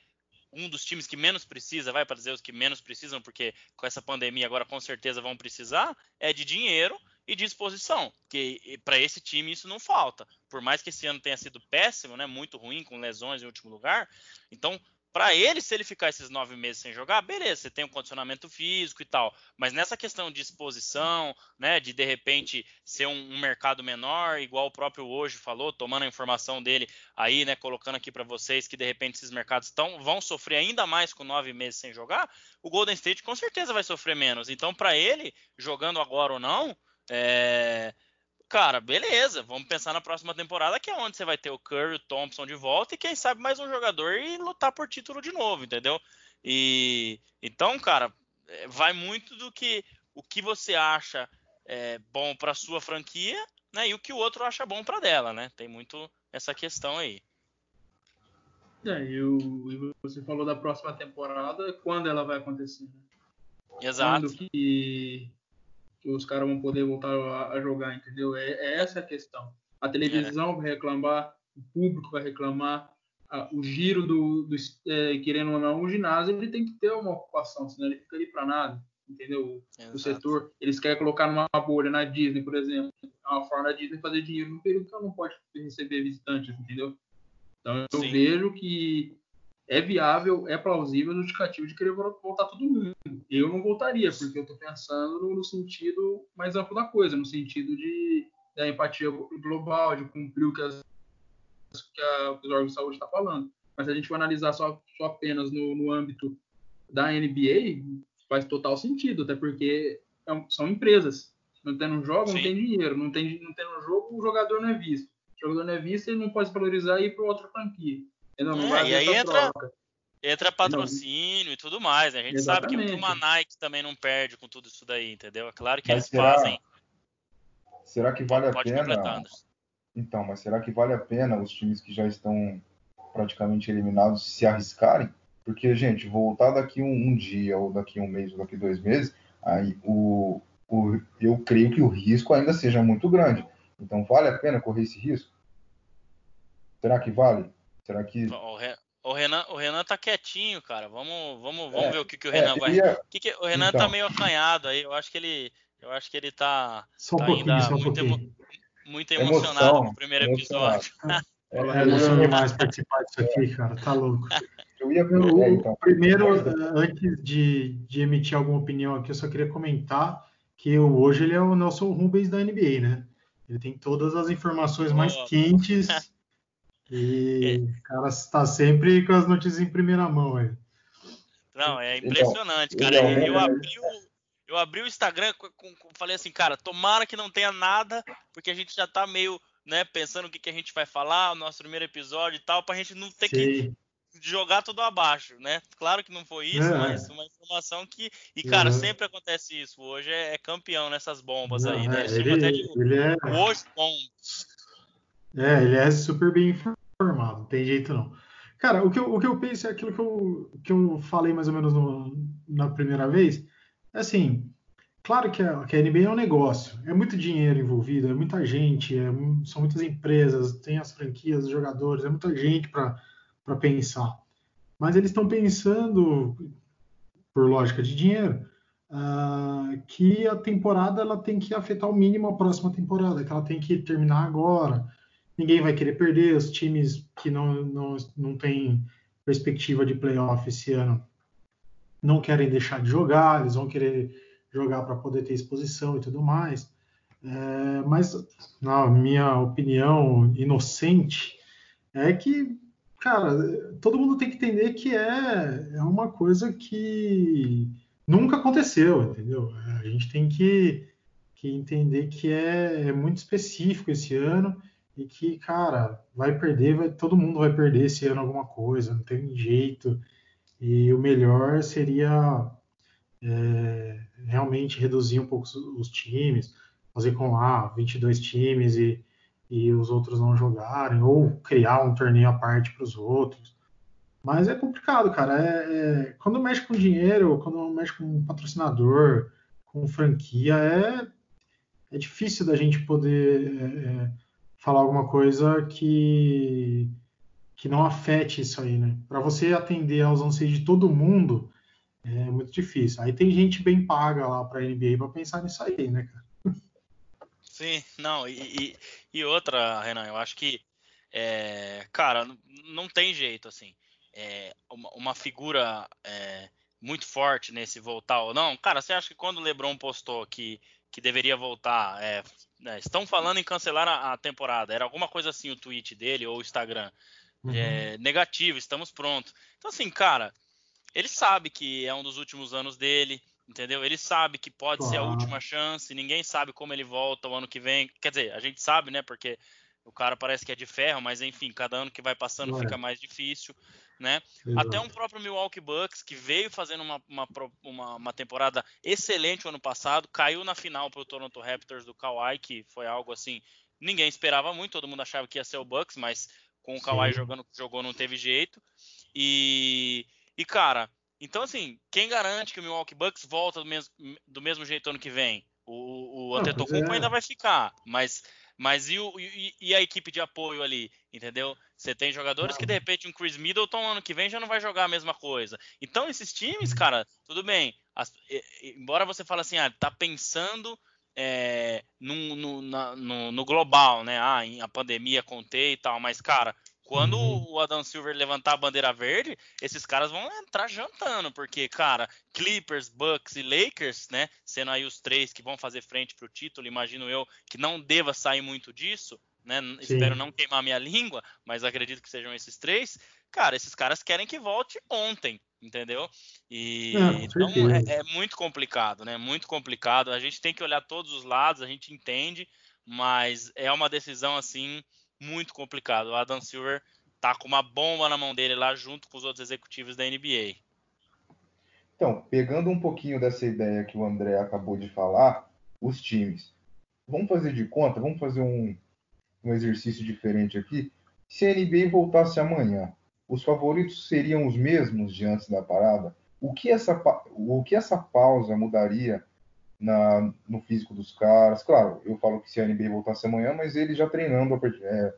um dos times que menos precisa, vai para dizer os que menos precisam, porque com essa pandemia agora com certeza vão precisar, é de dinheiro e disposição, que para esse time isso não falta. Por mais que esse ano tenha sido péssimo, né, muito ruim, com lesões em último lugar, então para ele, se ele ficar esses nove meses sem jogar, beleza, você tem um condicionamento físico e tal. Mas nessa questão de exposição, né, de de repente ser um, um mercado menor, igual o próprio hoje falou, tomando a informação dele aí, né, colocando aqui para vocês que de repente esses mercados tão, vão sofrer ainda mais com nove meses sem jogar, o Golden State com certeza vai sofrer menos. Então, para ele, jogando agora ou não, é, cara, beleza, vamos pensar na próxima temporada, que é onde você vai ter o Curry, o Thompson de volta e quem sabe mais um jogador e lutar por título de novo, entendeu? E então, cara, é, vai muito do que o que você acha é, bom para sua franquia, né? E o que o outro acha bom para dela, né? Tem muito essa questão aí. É, e, o, você falou da próxima temporada, quando ela vai acontecer? Né? Exato. Quando que que os caras vão poder voltar a, a jogar, entendeu? É, é, essa a questão. A televisão é. vai reclamar, o público vai reclamar, a, o giro do, do é, querendo ou não, o ginásio ele tem que ter uma ocupação, senão ele fica ali para nada, entendeu? Exato. O setor, eles querem colocar numa bolha na Disney, por exemplo, uma forma da Disney fazer dinheiro no período que ela não pode receber visitantes, entendeu? Então eu Sim. vejo que é viável, é plausível, justificativo de querer voltar todo mundo. Eu não voltaria, porque eu estou pensando no sentido mais amplo da coisa, no sentido de da empatia global, de cumprir o que, as, que, a, os órgãos de saúde está falando. Mas se a gente for analisar só, só apenas no, no âmbito da NBA, faz total sentido, até porque é são empresas. Não tendo jogo, Sim. não tem dinheiro. Não tem não tendo jogo, o jogador não é visto. O jogador não é visto, ele não pode se valorizar e ir para outra franquia. Não, não é, e aí entra, entra patrocínio não. e tudo mais. Né? A gente Exatamente. sabe que uma Nike também não perde com tudo isso daí, entendeu? É claro que mas eles será, fazem. Será que vale a pena? Então, mas será que vale a pena os times que já estão praticamente eliminados se arriscarem? Porque, gente, voltar daqui um, um dia, ou daqui um mês, ou daqui dois meses, aí o, o, eu creio que o risco ainda seja muito grande. Então, vale a pena correr esse risco? Será que vale? Será que. O Renan, o Renan tá quietinho, cara. Vamos, vamos, vamos é, ver o que, que o é, Renan é, vai. Ia... Que que... O Renan tá então. tá meio acanhado aí. Eu acho que ele. Eu acho que ele tá, só um tá ainda só um muito, emo... muito emocionado Emoção, no primeiro episódio. É, é emoção demais participar disso aqui, cara. Tá louco. Eu ia eu, então. Primeiro, antes de, de emitir alguma opinião aqui, eu só queria comentar que hoje ele é o Nelson Rubens da NBA, né? Ele tem todas as informações mais quentes E o cara está sempre com as notícias em primeira mão aí. Não, é então, impressionante, então, cara. Eu, eu, abri o, eu abri o Instagram com, com, falei assim, cara, tomara que não tenha nada, porque a gente já tá meio, né, pensando o que, que a gente vai falar, o nosso primeiro episódio e tal, pra gente não ter Sim. que jogar tudo abaixo, né? Claro que não foi isso, é. mas uma informação que. E, cara, uhum. sempre acontece isso. Hoje é, é campeão nessas bombas não, aí, né? É, ele, até de ele é... hoje bombas. É, ele é super bem informado formado, não tem jeito não. Cara, o que eu, o que eu penso é aquilo que eu, que eu falei mais ou menos no, na primeira vez. É assim, claro que a, que a NBA é um negócio, é muito dinheiro envolvido, é muita gente, é, são muitas empresas, tem as franquias, os jogadores, é muita gente para pensar. Mas eles estão pensando, por lógica de dinheiro, uh, que a temporada ela tem que afetar o mínimo a próxima temporada, que ela tem que terminar agora ninguém vai querer perder, os times que não, não, não têm perspectiva de playoff esse ano não querem deixar de jogar, eles vão querer jogar para poder ter exposição e tudo mais. É, mas, na minha opinião inocente, é que, cara, todo mundo tem que entender que é, é uma coisa que nunca aconteceu, entendeu? A gente tem que, que entender que é, é muito específico esse ano e que, cara, vai perder, vai, todo mundo vai perder esse ano alguma coisa, não tem jeito. E o melhor seria é, realmente reduzir um pouco os, os, times, fazer com lá 22 times e, e os outros não jogarem, ou criar um torneio à parte para os outros. Mas é complicado, cara. É, é, quando mexe com dinheiro, quando mexe com patrocinador, com franquia, é, é difícil da gente poder é, é falar alguma coisa que, que não afete isso aí, né? Para você atender aos anseios de todo mundo, é muito difícil. Aí tem gente bem paga lá para NBA para pensar nisso aí, né, cara? Sim, não, e, e, outra, Renan, eu acho que, é, cara, não tem jeito, assim, é, uma, uma, figura é, muito forte nesse voltar ou não, cara, você acha que quando o LeBron postou que, que deveria voltar, é, estão falando em cancelar a, a, temporada. Era alguma coisa assim o tweet dele ou o Instagram. Uhum. É, negativo, estamos prontos. Então, assim, cara, ele sabe que é um dos últimos anos dele, entendeu? Ele sabe que pode claro. ser a última chance, ninguém sabe como ele volta o ano que vem. Quer dizer, a gente sabe, né? Porque o cara parece que é de ferro, mas enfim, cada ano que vai passando fica mais difícil né? Exato. Até um próprio Milwaukee Bucks, que veio fazendo uma, uma, uma, uma temporada excelente o ano passado, caiu na final para o Toronto Raptors do Kawhi, que foi algo assim, ninguém esperava muito, todo mundo achava que ia ser o Bucks, mas com o Kawhi jogando jogou não teve jeito. E, e cara, então assim, quem garante que o Milwaukee Bucks volta do mesmo, do mesmo jeito ano que vem? O, o Antetokounmpo é. ainda vai ficar, mas mas e, o, e, e, a equipe de apoio ali, entendeu? Você tem jogadores que de repente um Chris Middleton ano que vem já não vai jogar a mesma coisa. Então esses times, cara, tudo bem. As, embora você fale assim, ah, tá pensando é, no, no, na, no, no, global, né? Ah, a pandemia contei e tal, mas cara, quando uhum. o Adam Silver levantar a bandeira verde, esses caras vão entrar jantando, porque, cara, Clippers, Bucks e Lakers, né, sendo aí os três que vão fazer frente para o título, imagino eu que não deva sair muito disso, né? Sim. Espero não queimar minha língua, mas acredito que sejam esses três. Cara, esses caras querem que volte ontem, entendeu? E é, então é, é, muito complicado, né? Muito complicado. A gente tem que olhar todos os lados, a gente entende, mas é uma decisão assim muito complicado. O Adam Silver tá com uma bomba na mão dele lá junto com os outros executivos da NBA. Então, pegando um pouquinho dessa ideia que o André acabou de falar, os times. Vamos fazer de conta, vamos fazer um, um exercício diferente aqui. Se a NBA voltasse amanhã, os favoritos seriam os mesmos de antes da parada? O que essa, o que essa pausa mudaria na, no físico dos caras. Claro, eu falo que se a NBA voltasse amanhã, mas ele já treinando é,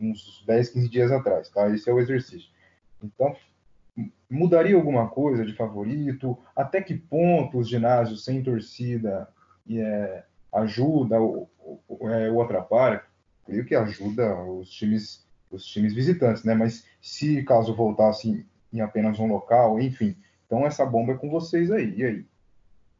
uns 10, 15 dias atrás, tá? Esse é o exercício. Então, mudaria alguma coisa de favorito? Até que ponto os ginásios sem torcida é, ajuda ou, ou, é, ou atrapalha? Creio que ajuda os times, os times visitantes, né? Mas se caso voltasse em apenas um local, enfim. Então essa bomba é com vocês aí. E aí?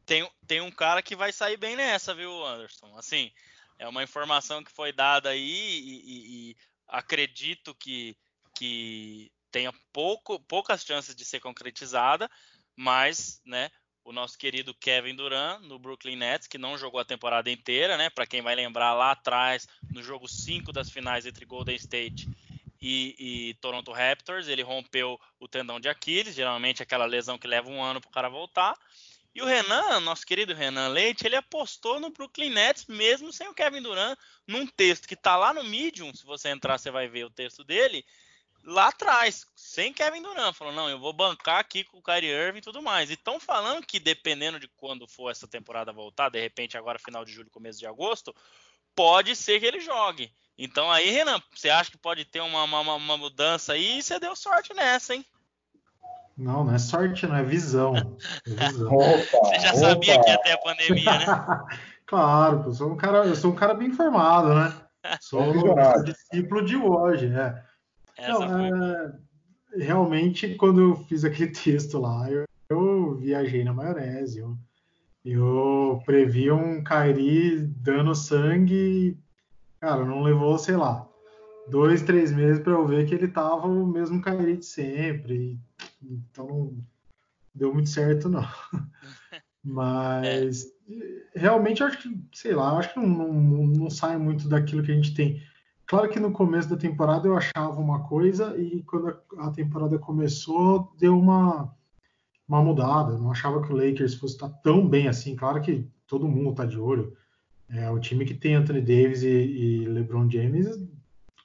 tem, tem um cara que vai sair bem nessa, viu, Anderson? Assim, é uma informação que foi dada aí e, e, e acredito que, que tenha pouco, poucas chances de ser concretizada, mas, né, o nosso querido Kevin Durant no Brooklyn Nets, que não jogou a temporada inteira, né? Para quem vai lembrar lá atrás, no jogo 5 das finais entre Golden State e, e, Toronto Raptors, ele rompeu o tendão de Aquiles, geralmente aquela lesão que leva um ano para o cara voltar. E o Renan, nosso querido Renan Leite, ele apostou no Brooklyn Nets mesmo sem o Kevin Durant, num texto que tá lá no Medium, se você entrar você vai ver o texto dele, lá atrás, sem Kevin Durant, falou, não, eu vou bancar aqui com o Kyrie Irving e tudo mais. E estão falando que dependendo de quando for essa temporada voltar, de repente agora final de julho, começo de agosto, pode ser que ele jogue. Então aí, Renan, você acha que pode ter uma, uma, uma mudança aí e você deu sorte nessa, hein? Não, não é sorte, não é visão. É visão. <laughs> Opa, Você já opa. sabia que ia ter a pandemia, né? <laughs> claro, eu sou um cara, eu sou um cara bem informado, né? <laughs> Sou um discípulo de hoje, né? Não, é, realmente, quando eu fiz aquele <laughs> texto lá, eu, eu viajei na maionese. Eu, eu previ um Kairi dando sangue, cara, não levou, sei lá, dois, três meses para eu ver que ele tava o mesmo Kyrie de sempre. Então, deu muito certo, não. <laughs> Mas é. realmente eu acho que, sei lá, acho que não, não, não, sai muito daquilo que a gente tem. Claro que no começo da temporada eu achava uma coisa e quando a, temporada começou deu uma, uma mudada. Eu não achava que o Lakers fosse estar tão bem assim. Claro que todo mundo está de olho. É, o time que tem Anthony Davis e, e LeBron James,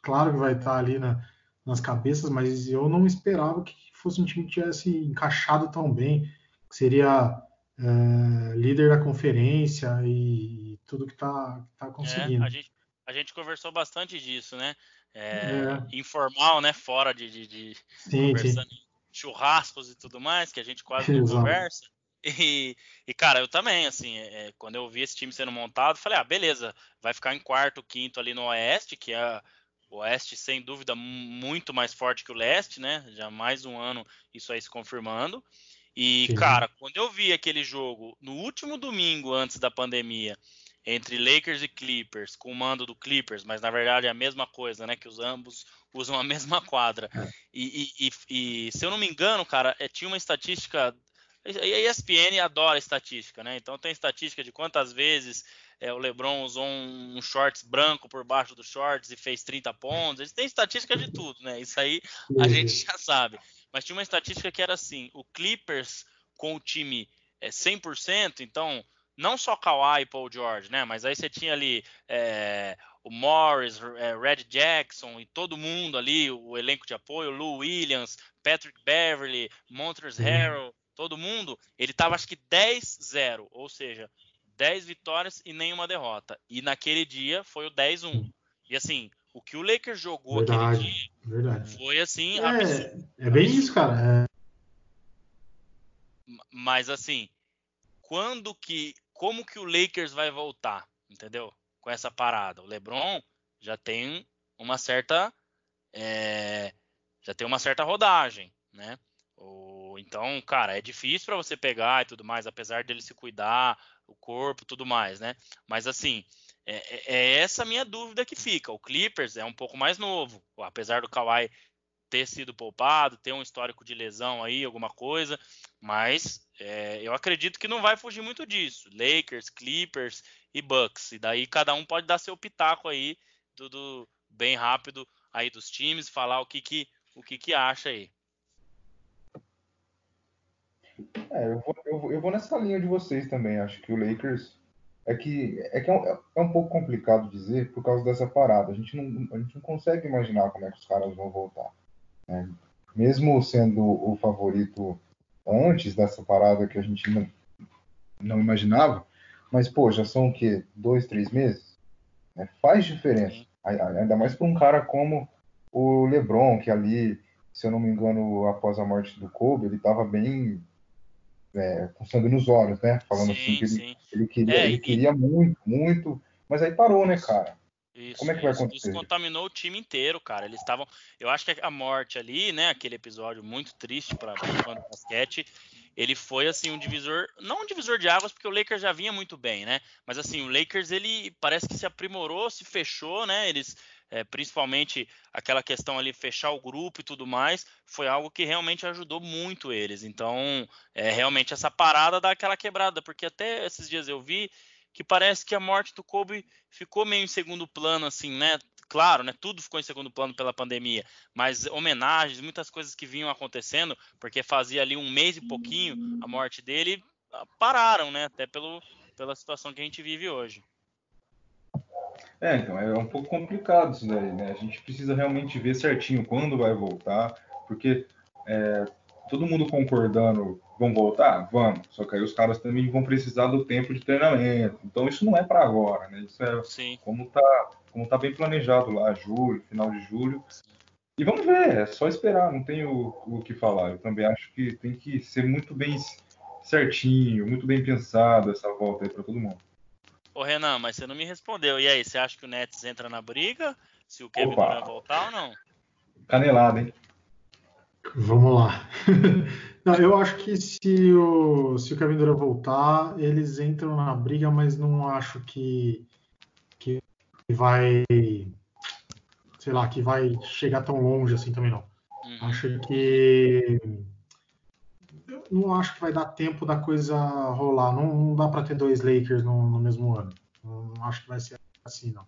claro que vai estar ali na, nas cabeças, mas eu não esperava que fosse um time que tivesse encaixado tão bem, que seria é, líder da conferência e tudo que está tá conseguindo. É, a, gente, a gente conversou bastante disso, né? É, é. Informal, né? Fora de, de, de sim, conversando sim. churrascos e tudo mais, que a gente quase não conversa. E, e, cara, eu também, assim, é, quando eu vi esse time sendo montado, falei, ah, beleza, vai ficar em quarto, quinto ali no Oeste, que é o Oeste, sem dúvida, muito mais forte que o Leste, né? Já mais um ano isso aí se confirmando. E, Sim. cara, quando eu vi aquele jogo no último domingo antes da pandemia, entre Lakers e Clippers, com o mando do Clippers, mas na verdade é a mesma coisa, né? Que os ambos <laughs> usam a mesma quadra. É. E, e, e, se eu não me engano, cara, é, tinha uma estatística. A ESPN adora estatística, né? Então tem estatística de quantas vezes é, o LeBron usou um, um, shorts branco por baixo dos shorts e fez 30 pontos. Eles têm estatística de tudo, né? Isso aí a gente já sabe. Mas tinha uma estatística que era assim: o Clippers com o time é, 100%, então não só Kawhi e Paul George, né? Mas aí você tinha ali é, o Morris, é, Red Jackson e todo mundo ali, o elenco de apoio, Lou Williams, Patrick Beverly, Montrezl Harrell, todo mundo, ele tava acho que 10-0, ou seja, 10 vitórias e nenhuma derrota. E naquele dia foi o 10-1. E assim, o que o Lakers jogou verdade, aquele dia verdade. foi assim. É, é bem isso, cara. É... Mas assim, quando que. Como que o Lakers vai voltar? Entendeu? Com essa parada. O LeBron já tem uma certa. É, já tem uma certa rodagem, né? então, cara, é difícil para você pegar e tudo mais, apesar dele se cuidar, o corpo, tudo mais, né? Mas assim, é, é, é essa minha dúvida que fica. O Clippers é um pouco mais novo, apesar do Kawhi ter sido poupado, ter um histórico de lesão aí, alguma coisa, mas é, eu acredito que não vai fugir muito disso. Lakers, Clippers e Bucks, e daí cada um pode dar seu pitaco aí, tudo bem rápido aí dos times, falar o que que, o que, que acha aí. É, eu vou, eu, eu vou nessa linha de vocês também. Acho que o Lakers é que, é, que é, um, é um pouco complicado dizer por causa dessa parada. A gente não, a gente não consegue imaginar como é que os caras vão voltar. Né? Mesmo sendo o favorito antes dessa parada que a gente não, não imaginava, mas, pô, já são o quê? Dois, três meses? Né? Faz diferença. Ainda mais para um cara como o LeBron, que ali, se eu não me engano, após a morte do Kobe, ele estava bem é, com sangue nos olhos, né? Falando sim, assim que ele, ele queria, é, ele e... queria muito, muito, mas aí parou, né, cara? Isso, Como é que vai acontecer? Isso contaminou o time inteiro, cara. Eles estavam. Eu acho que a morte ali, né? Aquele episódio muito triste para o basquete. Ele foi assim um divisor, não um divisor de águas, porque o Lakers já vinha muito bem, né? Mas assim, o Lakers ele parece que se aprimorou, se fechou, né? Eles é, principalmente aquela questão ali, fechar o grupo e tudo mais, foi algo que realmente ajudou muito eles. Então, é, realmente essa parada dá aquela quebrada, porque até esses dias eu vi que parece que a morte do Kobe ficou meio em segundo plano, assim, né? Claro, né? Tudo ficou em segundo plano pela pandemia, mas homenagens, muitas coisas que vinham acontecendo, porque fazia ali um mês e pouquinho a morte dele, ah, pararam, né? Até pelo, pela situação que a gente vive hoje. É, então, é um pouco complicado isso daí, né? A gente precisa realmente ver certinho quando vai voltar, porque é, todo mundo concordando, vão voltar? Vamos. Só que aí os caras também vão precisar do tempo de treinamento. Então isso não é para agora, né? Isso é Sim. como tá, como tá bem planejado lá, julho, final de julho. E vamos ver, é só esperar, não tem o, o que falar. Eu também acho que tem que ser muito bem certinho, muito bem pensado essa volta aí para todo mundo. Ô Renan, mas você não me respondeu. E aí, você acha que o Nets entra na briga? Se o Kevin Durant voltar ou não? Canelada, hein? Vamos lá. <laughs> não, eu acho que se o, se o Kevin Durant voltar, eles entram na briga, mas não acho que, que vai, sei lá, que vai chegar tão longe assim também não. Uhum. Acho que eu não acho que vai dar tempo da coisa rolar. Não, não dá para ter dois Lakers no, no mesmo ano. Não, não, acho que vai ser assim, não.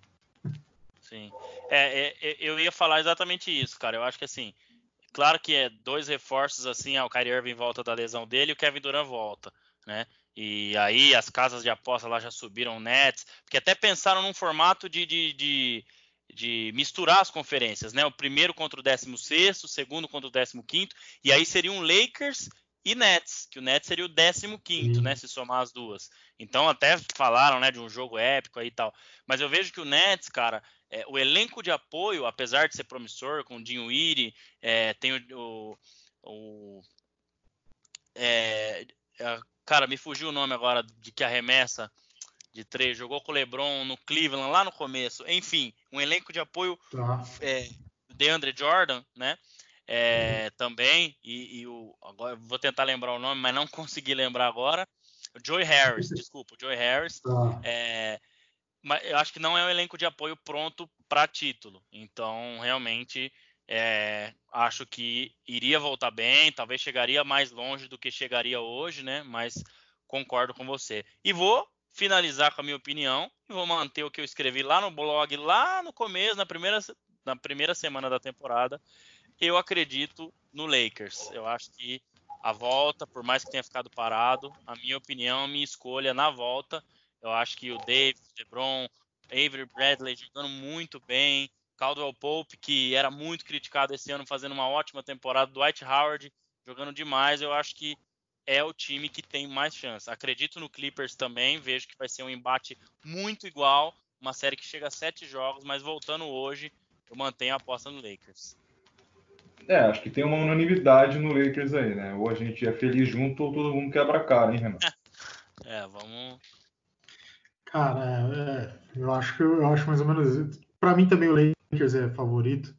Sim. É, é, é, eu ia falar exatamente isso, cara. Eu acho que assim, claro que é dois reforços assim, ah, o Kyrie Irving volta da lesão dele e o Kevin Durant volta, né? E aí as casas de aposta lá já subiram Nets, porque até pensaram num formato de, de, de, de misturar as conferências, né? O primeiro contra o 16, o segundo contra o 15, e aí seria um Lakers e Nets, que o Nets seria o 15, né, se somar as duas. Então até falaram, né, de um jogo épico aí e tal. Mas eu vejo que o Nets, cara, é, o elenco de apoio, apesar de ser promissor, com o Dinho Iri, é, tem o, o, o é, é, cara, me fugiu o nome agora de que arremessa de três, jogou com o LeBron no Cleveland lá no começo. Enfim, um elenco de apoio tá. é, DeAndre Jordan, né? é, uhum. também, e, e, o, agora vou tentar lembrar o nome, mas não <laughs> consegui lembrar agora. O Joey Harris, desculpa, o Joey Harris. Tá. É, mas eu acho que não é um elenco de apoio pronto para título. Então, realmente, é, acho que iria voltar bem, talvez chegaria mais longe do que chegaria hoje, né? Mas concordo com você. E vou finalizar com a minha opinião e vou manter o que eu escrevi lá no blog, lá no começo, na primeira, na primeira semana da temporada, eu acredito no Lakers. Eu acho que a volta, por mais que tenha ficado parado, a minha opinião, minha escolha na volta, eu acho que o Davis, LeBron, Avery Bradley jogando muito bem, Caldwell Pope, que era muito criticado esse ano, fazendo uma ótima temporada, Dwight Howard jogando demais, eu acho que é o time que tem mais chance. Acredito no Clippers também, vejo que vai ser um embate muito igual, uma série que chega a sete jogos, mas voltando hoje, eu mantenho a aposta no Lakers. É, acho que tem uma unanimidade no Lakers aí, né? Ou a gente é feliz junto ou todo mundo quebra a cara, hein, Renan? <laughs> É, vamos. Cara, é, eu acho que eu acho mais ou menos. Para mim também o Lakers é favorito,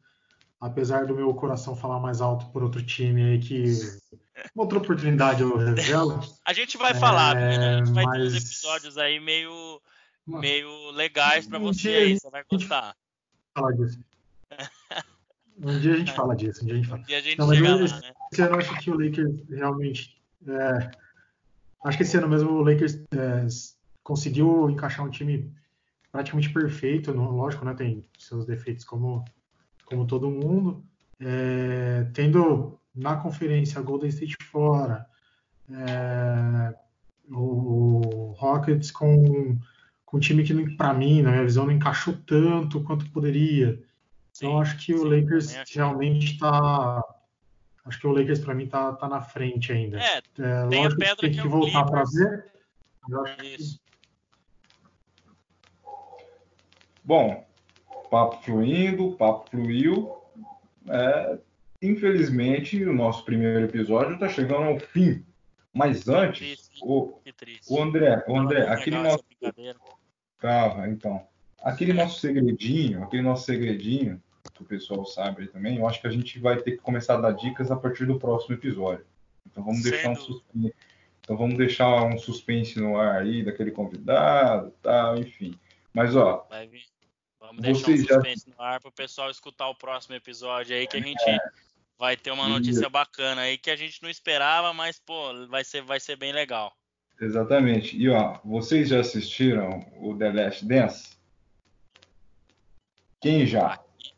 apesar do meu coração falar mais alto por outro time aí que <laughs> outra oportunidade eu revelo. A gente vai falar, é, né? A gente vai mas... ter uns episódios aí meio, meio legais para você aí, você vai gostar. Falar disso. <laughs> Um dia a gente fala disso. Um dia a gente fala. Um dia a gente Não, chega eu, lá, né? Esse ano eu acho que o Lakers realmente. É, acho que esse ano mesmo o Lakers é, conseguiu encaixar um time praticamente perfeito. Lógico, né? Tem seus defeitos como, como todo mundo. É, tendo na conferência a Golden State fora, é, o Rockets com, com um time que, para mim, na minha visão, não encaixou tanto quanto poderia. Então acho que sim, o Lakers realmente está. Acho que o Lakers para mim está tá na frente ainda. É, é tem a pedra que tem que, que voltar para ver. Isso. Que... Bom, papo fluindo, papo fluiu. É, infelizmente, o nosso primeiro episódio está chegando ao fim. Mas antes, o, o André, o André, aquele nosso. Tava, então. Aquele nosso segredinho, aquele nosso segredinho, que o pessoal sabe aí também, eu acho que a gente vai ter que começar a dar dicas a partir do próximo episódio. Então vamos deixar um suspense, então vamos deixar um suspense no ar aí daquele convidado, tal, enfim. Mas ó, vai vir. Vamos deixar um suspense já... no ar para o pessoal escutar o próximo episódio aí que a gente é. vai ter uma notícia bacana aí que a gente não esperava, mas pô, vai ser vai ser bem legal. Exatamente. E ó, vocês já assistiram o The Last Dance? Quem já? Aqui,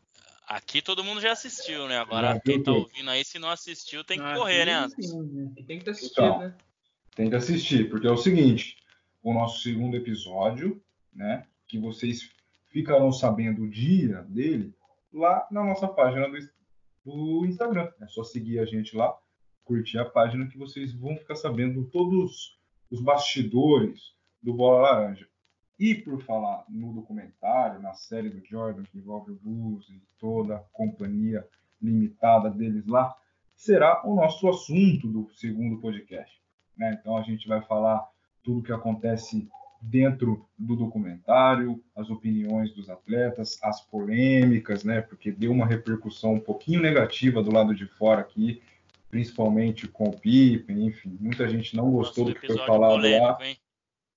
aqui todo mundo já assistiu, né? Agora já quem tá ouvindo aí, se não assistiu, tem que ah, correr, né, Anderson? Né? Tem que assistir, então, né? Tem que assistir, porque é o seguinte: o nosso segundo episódio, né? Que vocês ficarão sabendo o dia dele lá na nossa página do, do Instagram. É só seguir a gente lá, curtir a página que vocês vão ficar sabendo todos os bastidores do Bola Laranja. E por falar no documentário, na série do Jordan, que envolve o Bulls e toda a companhia limitada deles lá, será o nosso assunto do segundo podcast. Né? Então a gente vai falar tudo o que acontece dentro do documentário, as opiniões dos atletas, as polêmicas, né? Porque deu uma repercussão um pouquinho negativa do lado de fora aqui, principalmente com o Pippen, enfim, muita gente não gostou Nossa, do que foi falado polêmico, lá. Hein?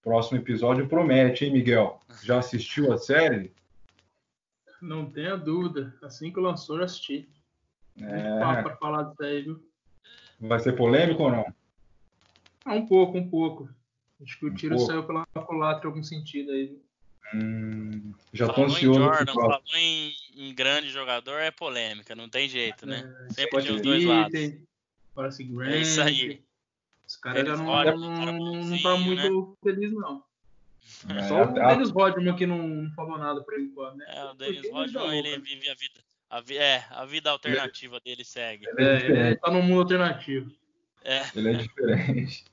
Próximo episódio promete, hein, Miguel? Já assistiu a série? Não tenha dúvida. Assim que lançou, eu assisti. É, Papo pra falar disso aí, viu? vai ser polêmico ou não? Ah, um pouco, um pouco. Acho que o tiro pouco. saiu pela culatra em algum sentido aí. Hum, já tô Falou em ansioso. Jordan, pro próximo. falou em, em grande jogador, é polêmica, não tem jeito, né? É, Sempre pode tem os dois lados. Tem Grant. É isso aí. Os caras já não, não, tá né? muito feliz, não. É, Só o Dennis Rodman que não, não falou nada por enquanto, né? É, o Dennis ele Rodman, ele vive a vida. A, vi- é, a vida alternativa dele segue. ele é É, ele diferente. tá no mundo alternativo. É, Ele é diferente.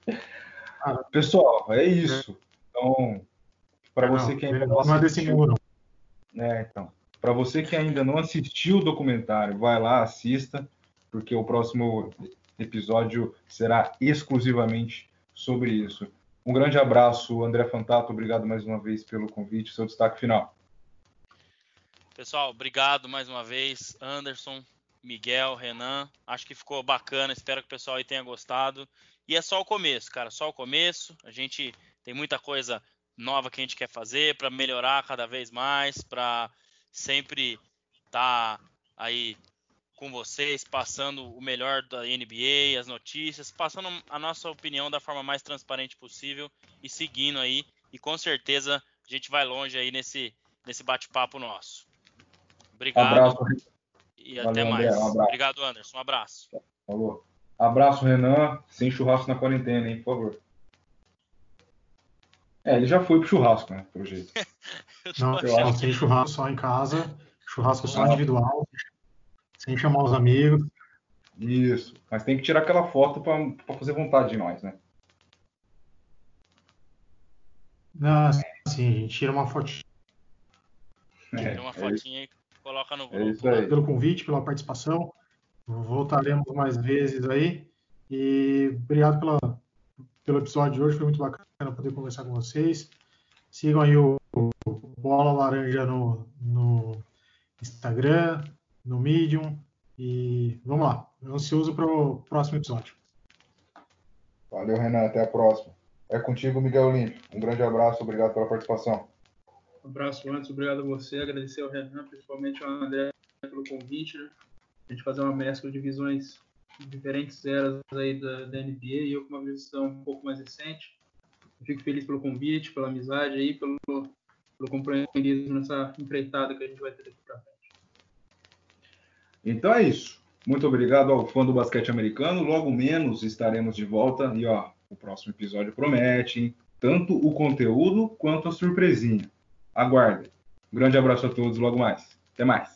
Ah. Pessoal, é isso. Então, para você Não, que ainda não é desse assistiu, mundo, não. É, então. Para você que ainda não assistiu o documentário, vai lá, assista, porque o próximo episódio será exclusivamente sobre isso. Um grande abraço, André Fantato. Obrigado mais uma vez pelo convite. Seu destaque final. pessoal, obrigado mais uma vez, Anderson, Miguel, Renan. Acho que ficou bacana, espero que o pessoal aí tenha gostado. E é só o começo, cara, só o começo. A gente tem muita coisa nova que a gente quer fazer para melhorar cada vez mais, para sempre estar aí com vocês, passando o melhor da NBA, as notícias, passando a nossa opinião da forma mais transparente possível e seguindo aí. E com certeza a gente vai longe aí nesse, nesse bate-papo nosso. Obrigado Abraço, e Valeu, até André, mais. um abraço. Obrigado, Anderson. Um abraço. falou. Abraço, Renan. Sem churrasco na quarentena, hein, por favor. É, ele já foi pro churrasco, né, pelo jeito. <laughs> Eu Não, eu achando não, tem churrasco só em casa, churrasco só Ah. individual, sem chamar os amigos. Isso. Mas tem que tirar aquela foto para fazer vontade de nós, né? Não, assim, a gente tira uma que É, tem uma é isso. fotinha aí, coloca no É grupo. isso aí. pelo convite, pela participação. Voltaremos mais vezes aí. E obrigado pela, pelo episódio de hoje, foi muito bacana poder conversar com vocês. Sigam aí o, o Bola Laranja no, no Instagram, no Medium. E vamos lá, ansioso para o próximo episódio. Valeu, Renan. Até a próxima. É contigo, Miguel Olímpio. Um grande abraço. Obrigado pela participação. Um abraço antes, obrigado a você, agradecer ao Renan, principalmente ao André pelo convite, né? A gente fazer uma mescla de visões de diferentes eras aí da, da NBA e eu com uma visão um pouco mais recente. Fico feliz pelo convite, pela amizade aí, pelo, pelo companheirismo nessa empreitada que a gente vai ter daqui pra frente. Então é isso. Muito obrigado ao fã do basquete americano. Logo menos estaremos de volta. E ó, o próximo episódio promete, hein? Tanto o conteúdo quanto a surpresinha. Aguardem. Um grande abraço a todos logo mais. Até mais.